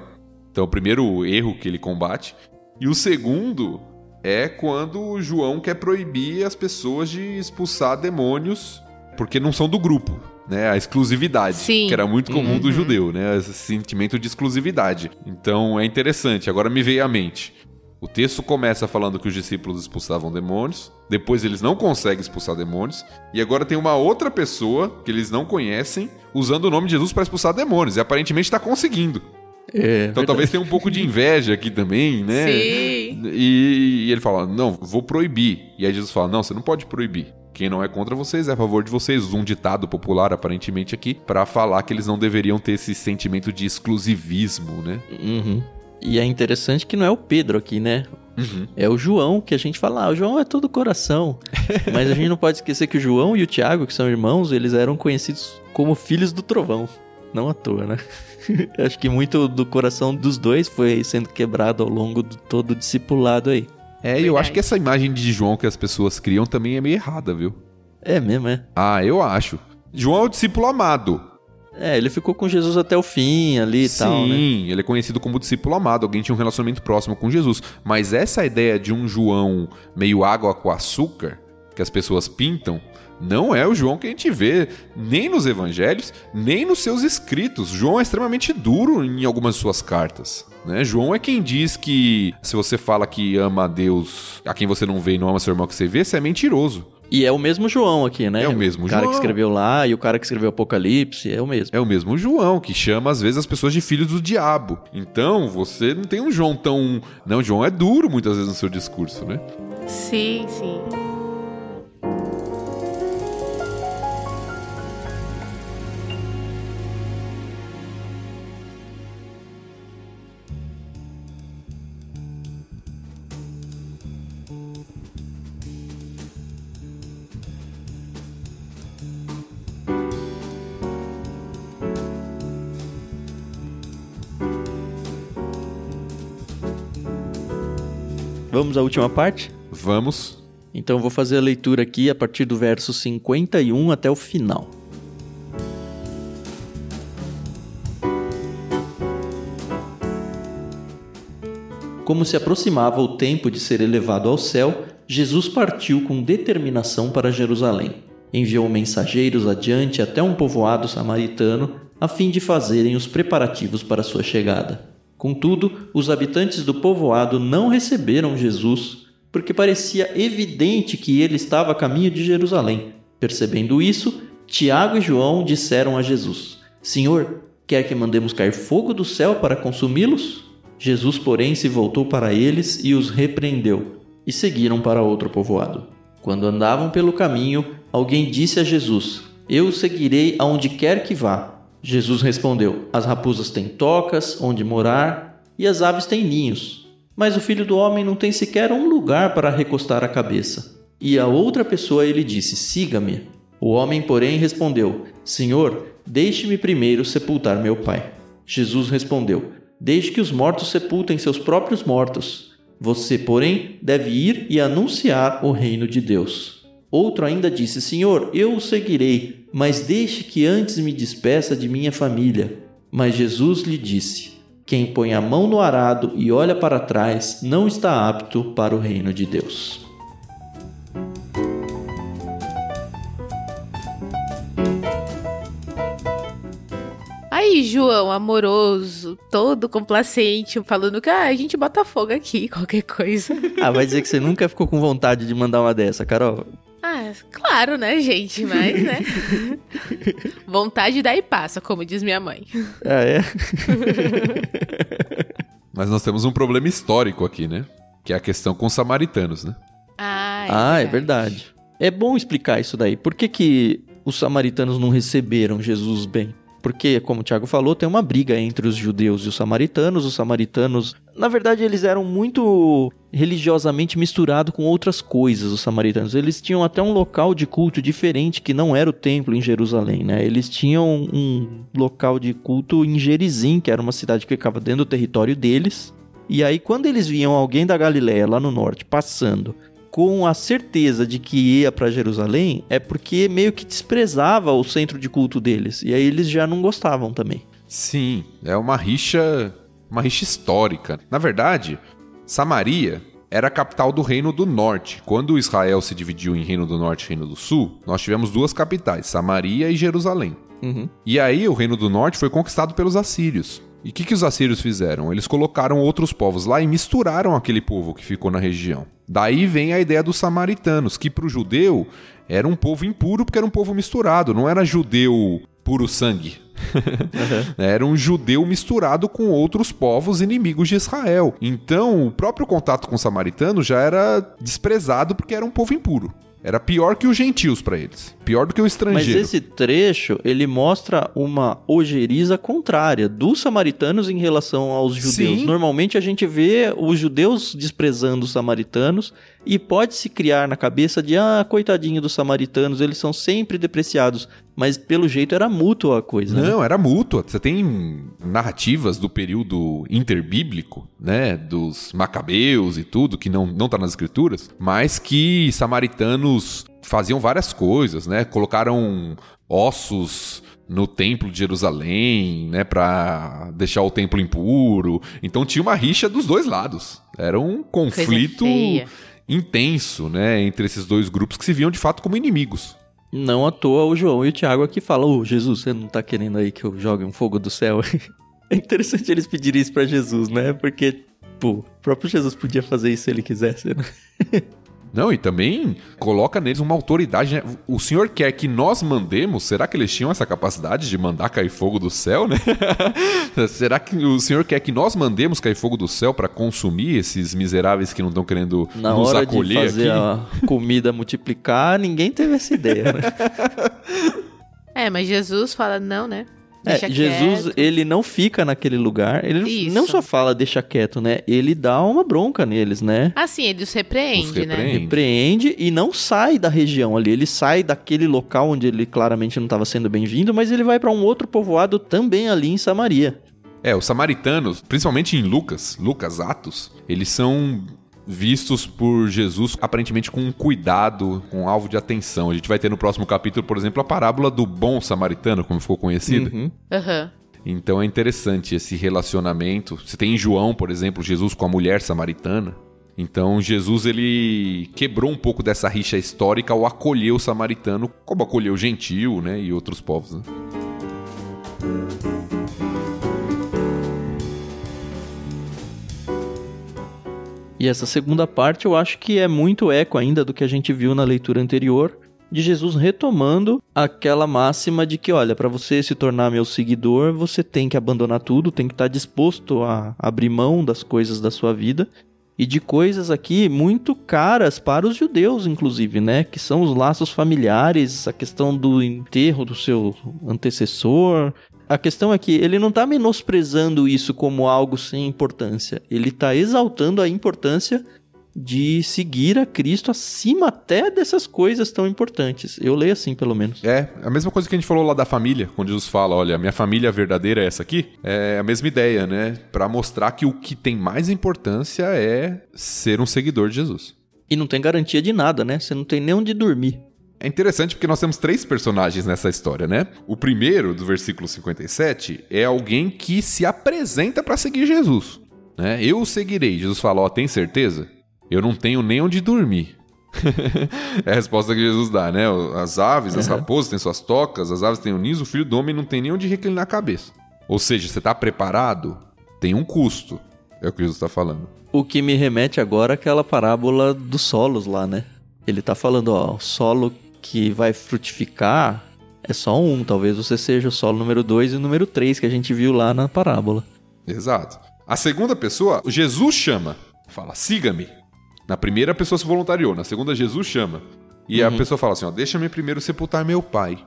Então, o primeiro erro que ele combate. E o segundo é quando o João quer proibir as pessoas de expulsar demônios porque não são do grupo, né? A exclusividade, Sim. que era muito comum do Uhum. judeu, né? Esse sentimento de exclusividade. Então, é interessante. Agora me veio à mente. O texto começa falando que os discípulos expulsavam demônios, depois eles não conseguem expulsar demônios, e agora tem uma outra pessoa que eles não conhecem usando o nome de Jesus para expulsar demônios, e aparentemente está conseguindo. É, Então talvez tenha um pouco de inveja aqui também, né? Sim. E, e ele fala: Não, vou proibir. E aí Jesus fala: Não, você não pode proibir. Quem não é contra vocês é a favor de vocês. Um ditado popular, aparentemente, aqui, para falar que eles não deveriam ter esse sentimento de exclusivismo, né? Uhum. E é interessante que não é o Pedro aqui, né? É o João que a gente fala, ah, o João é todo coração. Mas a gente não pode esquecer que o João e o Tiago, que são irmãos, eles eram conhecidos como filhos do trovão. Não à toa, né? Acho que muito do coração dos dois foi sendo quebrado ao longo de todo o discipulado aí. É, e eu acho que essa imagem de João que as pessoas criam também é meio errada, viu? É mesmo, é. Ah, eu acho. João é o discípulo amado. É, ele ficou com Jesus até o fim ali e Sim, tal, né? ele é conhecido como discípulo amado, alguém tinha um relacionamento próximo com Jesus. Mas essa ideia de um João meio água com açúcar, que as pessoas pintam, não é o João que a gente vê nem nos evangelhos, nem nos seus escritos. João é extremamente duro em algumas de suas cartas. Né? João é quem diz que se você fala que ama a Deus, a quem você não vê e não ama seu irmão que você vê, você é mentiroso. E é o mesmo João aqui, né? É o mesmo O cara João. que escreveu lá e o cara que escreveu Apocalipse, é o mesmo. É o mesmo João que chama às vezes as pessoas de filhos do diabo. Então, você não tem um João tão. Não, João é duro muitas vezes no seu discurso, né? Sim, sim. Vamos à última parte? Vamos. Então eu vou fazer a leitura aqui a partir do verso 51 até o final. Como se aproximava o tempo de ser elevado ao céu, Jesus partiu com determinação para Jerusalém. Enviou mensageiros adiante até um povoado samaritano a fim de fazerem os preparativos para sua chegada. Contudo, os habitantes do povoado não receberam Jesus, porque parecia evidente que ele estava a caminho de Jerusalém. Percebendo isso, Tiago e João disseram a Jesus: Senhor, quer que mandemos cair fogo do céu para consumi-los? Jesus, porém, se voltou para eles e os repreendeu, e seguiram para outro povoado. Quando andavam pelo caminho, alguém disse a Jesus: Eu o seguirei aonde quer que vá. Jesus respondeu: As raposas têm tocas onde morar e as aves têm ninhos, mas o filho do homem não tem sequer um lugar para recostar a cabeça. E a outra pessoa ele disse: Siga-me. O homem, porém, respondeu: Senhor, deixe-me primeiro sepultar meu pai. Jesus respondeu: Deixe que os mortos sepultem seus próprios mortos. Você, porém, deve ir e anunciar o reino de Deus. Outro ainda disse: Senhor, eu o seguirei, mas deixe que antes me despeça de minha família. Mas Jesus lhe disse: Quem põe a mão no arado e olha para trás não está apto para o reino de Deus. Aí, João, amoroso, todo complacente, falando que ah, a gente bota fogo aqui, qualquer coisa. Ah, vai dizer que você nunca ficou com vontade de mandar uma dessa, Carol? Ah, claro, né, gente? Mas, né? vontade daí passa, como diz minha mãe. Ah, é? Mas nós temos um problema histórico aqui, né? Que é a questão com os samaritanos, né? Ah, é, Ah, é verdade. verdade. É bom explicar isso daí. Por que, que os samaritanos não receberam Jesus bem? Porque, como o Tiago falou, tem uma briga entre os judeus e os samaritanos. Os samaritanos, na verdade, eles eram muito religiosamente misturados com outras coisas, os samaritanos. Eles tinham até um local de culto diferente que não era o templo em Jerusalém, né? Eles tinham um local de culto em Gerizim, que era uma cidade que ficava dentro do território deles. E aí, quando eles viam alguém da Galiléia lá no norte passando com a certeza de que ia para Jerusalém, é porque meio que desprezava o centro de culto deles. E aí eles já não gostavam também. Sim, é uma rixa, uma rixa histórica. Na verdade, Samaria era a capital do Reino do Norte. Quando Israel se dividiu em Reino do Norte e Reino do Sul, nós tivemos duas capitais, Samaria e Jerusalém. Uhum. E aí o Reino do Norte foi conquistado pelos assírios. E o que, que os assírios fizeram? Eles colocaram outros povos lá e misturaram aquele povo que ficou na região. Daí vem a ideia dos samaritanos, que para o judeu era um povo impuro porque era um povo misturado, não era judeu puro sangue. era um judeu misturado com outros povos inimigos de Israel. Então, o próprio contato com o samaritano já era desprezado porque era um povo impuro. Era pior que os gentios para eles. Pior do que o Mas estrangeiro. esse trecho, ele mostra uma ojeriza contrária dos samaritanos em relação aos judeus. Sim. Normalmente a gente vê os judeus desprezando os samaritanos e pode se criar na cabeça de, ah, coitadinho dos samaritanos, eles são sempre depreciados. Mas pelo jeito era mútua a coisa. né? Não, era mútua. Você tem narrativas do período interbíblico, né? Dos macabeus e tudo, que não, não tá nas escrituras, mas que samaritanos faziam várias coisas, né? Colocaram ossos no templo de Jerusalém, né, Pra deixar o templo impuro. Então tinha uma rixa dos dois lados. Era um conflito feia. Intenso, né, entre esses dois grupos que se viam de fato como inimigos. Não à toa o João e o Tiago aqui falam: Ô Jesus, você não tá querendo aí que eu jogue um fogo do céu? é interessante eles pedirem isso pra Jesus, né? Porque, pô, o próprio Jesus podia fazer isso se ele quisesse, né? Não, e também coloca neles uma autoridade. Né? O senhor quer que nós mandemos? Será que eles tinham essa capacidade de mandar cair fogo do céu, né? Será que o senhor quer que nós mandemos cair fogo do céu para consumir esses miseráveis que não estão querendo Na nos hora de acolher fazer aqui? a comida multiplicar, ninguém teve essa ideia, né? É, mas Jesus fala não, né? É, Deixa Jesus, quieto. ele não fica naquele lugar, ele Isso. não só fala deixa quieto, né? Ele dá uma bronca neles, né? Assim, ele os repreende, Os né? repreende. Repreende e não sai da região ali. Ele sai daquele local onde ele claramente não estava sendo bem-vindo, mas ele vai para um outro povoado também ali em Samaria. É, os samaritanos, principalmente em Lucas, Lucas Atos, eles são vistos por Jesus aparentemente com um cuidado, com um alvo de atenção. A gente vai ter no próximo capítulo, por exemplo, a parábola do bom samaritano, como ficou conhecida. Uhum. Aham. Então é interessante esse relacionamento. Você tem em João, por exemplo, Jesus com a mulher samaritana. Então Jesus ele quebrou um pouco dessa rixa histórica ao acolher o samaritano, como acolheu o gentil, né, e outros povos. Né? E essa segunda parte eu acho que é muito eco ainda do que a gente viu na leitura anterior, de Jesus retomando aquela máxima de que, olha, para você se tornar meu seguidor, você tem que abandonar tudo, tem que estar disposto a abrir mão das coisas da sua vida e de coisas aqui muito caras para os judeus, inclusive, né? Que são os laços familiares, a questão do enterro do seu antecessor. A questão é que ele não está menosprezando isso como algo sem importância. Ele está exaltando a importância de seguir a Cristo acima até dessas coisas tão importantes. Eu leio assim, pelo menos. É, a mesma coisa que a gente falou lá da família, quando Jesus fala, olha, minha família verdadeira é essa aqui. É a mesma ideia, né? Para mostrar que o que tem mais importância é ser um seguidor de Jesus. E não tem garantia de nada, né? Você não tem nem onde dormir. É interessante porque nós temos três personagens nessa história, né? O primeiro, do versículo 57, é alguém que se apresenta para seguir Jesus. Né? Eu o seguirei. Jesus fala: Ó, tem certeza? Eu não tenho nem onde dormir. é a resposta que Jesus dá, né? As aves, as Uhum. raposas têm suas tocas, as aves têm o niso, o filho do homem não tem nem onde reclinar a cabeça. Ou seja, você está preparado? Tem um custo. É o que Jesus está falando. O que me remete agora àquela parábola dos solos lá, né? Ele tá falando, ó, o solo que vai frutificar é só um. Talvez você seja o solo número 2 e o número 3 que a gente viu lá na parábola. Exato. A segunda pessoa, Jesus chama. Fala, siga-me. Na primeira, a pessoa se voluntariou. Na segunda, Jesus chama. E a pessoa fala assim: ó, deixa-me primeiro sepultar meu pai.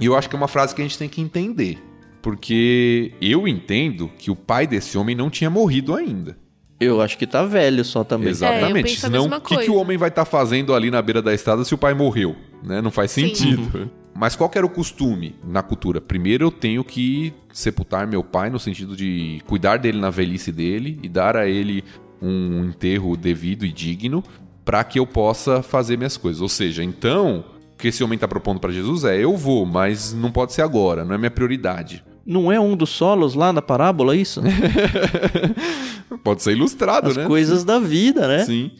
E eu acho que é uma frase que a gente tem que entender. Porque eu entendo que o pai desse homem não tinha morrido ainda. Eu acho que tá velho só também. É, Exatamente. Senão, mesma o que, que o homem vai estar fazendo ali na beira da estrada se o pai morreu? Né? Não faz Sim. sentido. Mas qual que era o costume na cultura? Primeiro eu tenho que sepultar meu pai no sentido de cuidar dele na velhice dele e dar a ele um enterro devido e digno para que eu possa fazer minhas coisas. Ou seja, então, o que esse homem está propondo para Jesus é: eu vou, mas não pode ser agora, não é minha prioridade. Não é um dos solos lá na parábola isso? Pode ser ilustrado, As né? coisas da vida, né? Sim.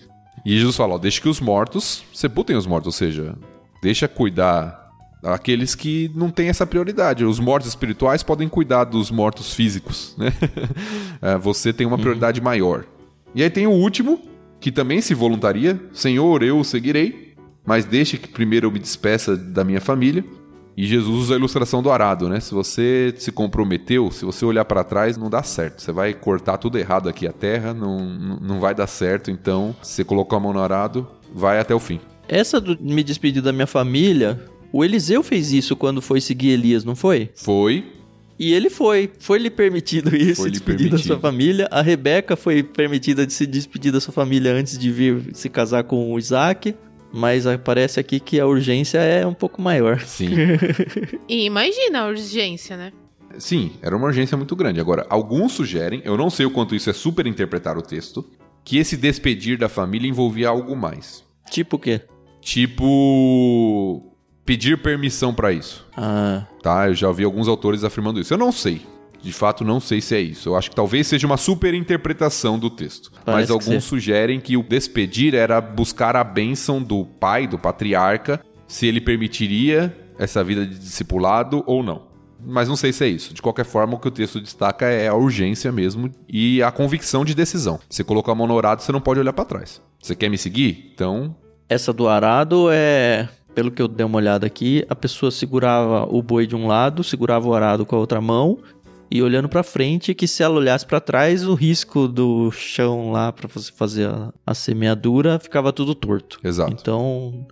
E Jesus fala: ó, deixa que os mortos sepultem os mortos, ou seja, deixa cuidar aqueles que não têm essa prioridade. Os mortos espirituais podem cuidar dos mortos físicos, né? É, Você tem uma prioridade maior. E aí tem o último, que também se voluntaria: Senhor, eu o seguirei, mas deixe que primeiro eu me despeça da minha família. E Jesus usa a ilustração do arado, né? Se você se comprometeu, se você olhar para trás, não dá certo. Você vai cortar tudo errado aqui a terra, não, não vai dar certo. Então, se você colocou a mão no arado, vai até o fim. Essa do me despedir da minha família, o Eliseu fez isso quando foi seguir Elias, não foi? Foi, E ele foi. Foi lhe permitido isso, Foi lhe despedir da permitido. sua família. A Rebeca foi permitida de se despedir da sua família antes de vir se casar com o Isaac. Mas parece aqui que a urgência é um pouco maior. sim. E imagina a urgência, né? Sim, era uma urgência muito grande. Agora, alguns sugerem, eu não sei o quanto isso é super interpretar o texto, que esse despedir da família envolvia algo mais. Tipo o quê? Tipo. pedir permissão para isso. Ah, Tá? Eu já ouvi alguns autores afirmando isso. Eu não sei. De fato, não sei se é isso. Eu acho que talvez seja uma super interpretação do texto. Parece Mas que alguns sim. sugerem que o despedir era buscar a bênção do pai, do patriarca, se ele permitiria essa vida de discipulado ou não. Mas não sei se é isso. De qualquer forma, o que o texto destaca é a urgência mesmo e a convicção de decisão. Você colocou a mão no orado, você não pode olhar para trás. Você quer me seguir? Então, essa do arado é. Pelo que eu dei uma olhada aqui, a pessoa segurava o boi de um lado, segurava o arado com a outra mão e olhando pra frente, que se ela olhasse pra trás, o risco do chão lá pra você fazer a, a semeadura ficava tudo torto. exato. Então,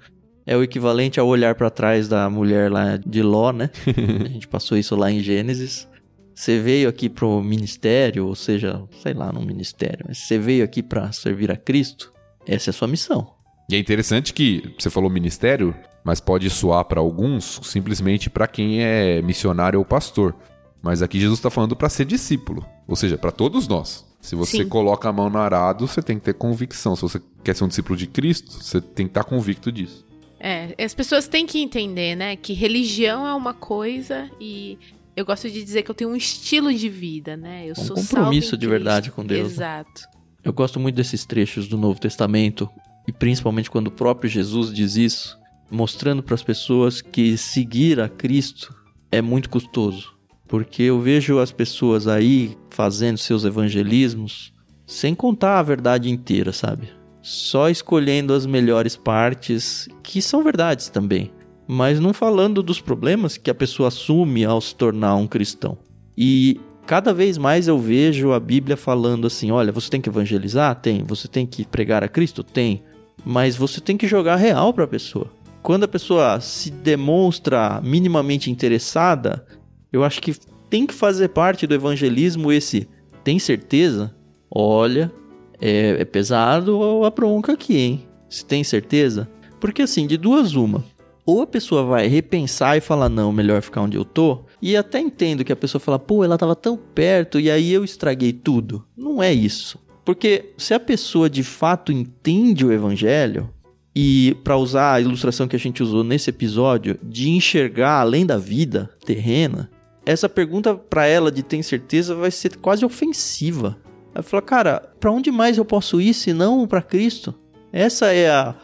é o equivalente ao olhar pra trás da mulher lá de Ló, né? a gente passou isso lá em Gênesis. Você veio aqui pro ministério, ou seja, sei lá, no ministério, mas você veio aqui pra servir a Cristo, essa é a sua missão. E é interessante que você falou ministério, mas pode soar para alguns simplesmente para quem é missionário ou pastor. Mas aqui Jesus está falando para ser discípulo, ou seja, para todos nós. Se você Sim. coloca a mão no arado, você tem que ter convicção. Se você quer ser um discípulo de Cristo, você tem que estar convicto disso. É, as pessoas têm que entender, né, que religião é uma coisa e eu gosto de dizer que eu tenho um estilo de vida, né? Eu um sou compromisso de verdade com Deus. Né? Exato. Eu gosto muito desses trechos do Novo Testamento e principalmente quando o próprio Jesus diz isso, mostrando para as pessoas que seguir a Cristo é muito custoso. Porque eu vejo as pessoas aí fazendo seus evangelismos sem contar a verdade inteira, sabe? Só escolhendo as melhores partes, que são verdades também, mas não falando dos problemas que a pessoa assume ao se tornar um cristão. E cada vez mais eu vejo a Bíblia falando assim: olha, você tem que evangelizar? Tem. Você tem que pregar a Cristo? Tem. Mas você tem que jogar real para a pessoa. Quando a pessoa se demonstra minimamente interessada, eu acho que tem que fazer parte do evangelismo esse. Tem certeza? Olha, é, é pesado a bronca aqui, hein? Se tem certeza? Porque assim, de duas uma. Ou a pessoa vai repensar e falar, não, melhor ficar onde eu tô. E até entendo que a pessoa fala, pô, ela tava tão perto e aí eu estraguei tudo. Não é isso. Porque se a pessoa de fato entende o evangelho, e para usar a ilustração que a gente usou nesse episódio, de enxergar além da vida terrena, essa pergunta para ela de tem certeza vai ser quase ofensiva. Ela fala, cara, para onde mais eu posso ir se não para Cristo? Essa é a,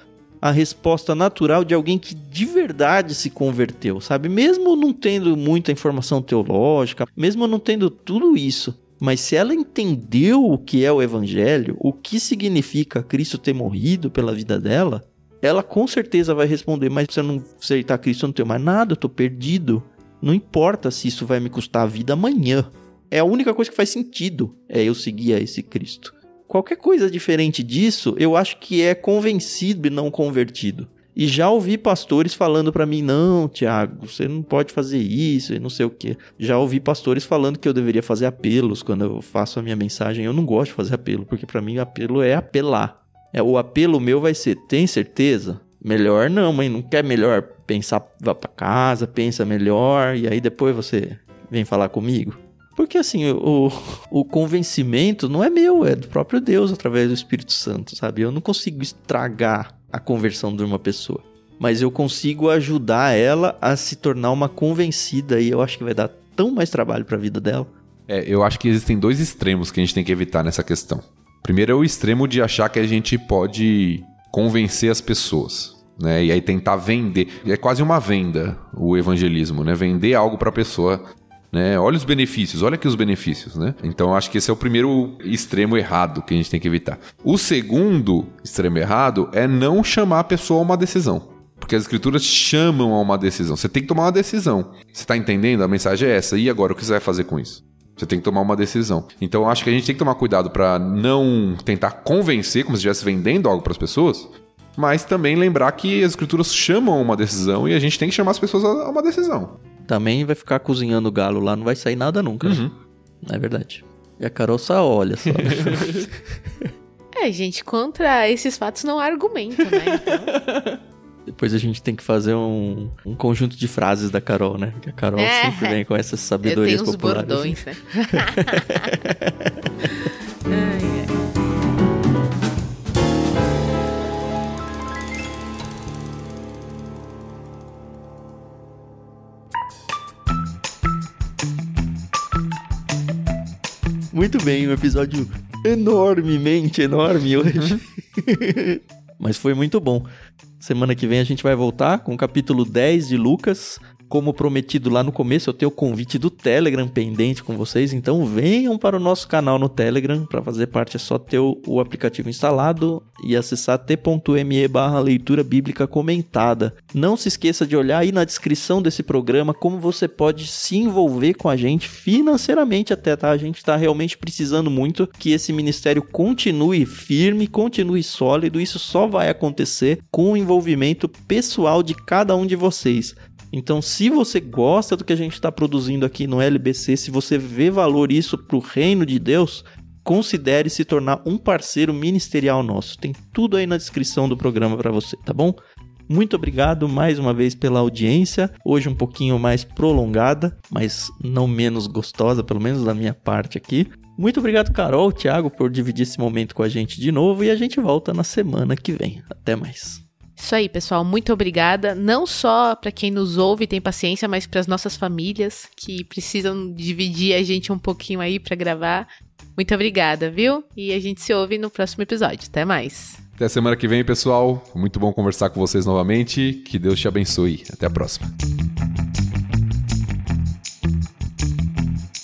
a resposta natural de alguém que de verdade se converteu, sabe? Mesmo não tendo muita informação teológica, mesmo não tendo tudo isso, mas se ela entendeu o que é o evangelho, o que significa Cristo ter morrido pela vida dela, ela com certeza vai responder: Mas se eu não aceitar Cristo, eu não tenho mais nada, eu tô perdido. Não importa se isso vai me custar a vida amanhã. É a única coisa que faz sentido é eu seguir a esse Cristo. Qualquer coisa diferente disso, eu acho que é convencido e não convertido. E já ouvi pastores falando para mim: "Não, Tiago, você não pode fazer isso e não sei o quê". Já ouvi pastores falando que eu deveria fazer apelos quando eu faço a minha mensagem. Eu não gosto de fazer apelo, porque para mim apelo é apelar. É o apelo meu vai ser: "Tem certeza?" Melhor não, mãe, não quer melhor pensar, vá para casa, pensa melhor e aí depois você vem falar comigo. Porque assim, o, o convencimento não é meu, é do próprio Deus através do Espírito Santo, sabe? Eu não consigo estragar a conversão de uma pessoa. Mas eu consigo ajudar ela a se tornar uma convencida e eu acho que vai dar tão mais trabalho para a vida dela. É, eu acho que existem dois extremos que a gente tem que evitar nessa questão. Primeiro é o extremo de achar que a gente pode convencer as pessoas, né? E aí tentar vender. É quase uma venda o evangelismo, né? Vender algo para a pessoa né? Olha os benefícios, olha aqui os benefícios, né? Então acho que esse é o primeiro extremo errado que a gente tem que evitar. O segundo extremo errado é não chamar a pessoa a uma decisão. Porque as escrituras chamam a uma decisão. Você tem que tomar uma decisão. Você está entendendo? A mensagem é essa. E agora, o que você vai fazer com isso? Você tem que tomar uma decisão. Então, acho que a gente tem que tomar cuidado para não tentar convencer, como se estivesse vendendo algo para as pessoas, mas também lembrar que as escrituras chamam a uma decisão e a gente tem que chamar as pessoas a uma decisão também vai ficar cozinhando galo lá, não vai sair nada nunca. Uhum. Não é verdade. E a Carol só olha só. é, gente, contra esses fatos não há argumento, né? Então... Depois a gente tem que fazer um, um conjunto de frases da Carol, né? Que a Carol é. sempre vem com essas sabedorias Eu tenho populares. bordões, né? ai, Muito bem, um episódio enormemente enorme hoje. Uhum. Mas foi muito bom. Semana que vem a gente vai voltar com o capítulo 10 de Lucas, como prometido lá no começo, eu tenho o convite do Telegram pendente com vocês, então venham para o nosso canal no Telegram. Para fazer parte é só ter o, aplicativo instalado e acessar t.me barra leitura bíblica comentada. Não se esqueça de olhar aí na descrição desse programa como você pode se envolver com a gente financeiramente até, tá? A gente está realmente precisando muito que esse ministério continue firme, continue sólido. Isso só vai acontecer com o envolvimento pessoal de cada um de vocês. Então, se você gosta do que a gente está produzindo aqui no LBC, se você vê valor isso para o reino de Deus, considere se tornar um parceiro ministerial nosso. Tem tudo aí na descrição do programa para você, tá bom? Muito obrigado mais uma vez pela audiência. Hoje um pouquinho mais prolongada, mas não menos gostosa, pelo menos da minha parte aqui. Muito obrigado, Carol, Thiago, por dividir esse momento com a gente de novo e a gente volta na semana que vem. Até mais. Isso aí, pessoal. Muito obrigada. Não só para quem nos ouve e tem paciência, mas para as nossas famílias que precisam dividir a gente um pouquinho aí para gravar. Muito obrigada, viu? E a gente se ouve no próximo episódio. Até mais. Até semana que vem, pessoal. Muito bom conversar com vocês novamente. Que Deus te abençoe. Até a próxima.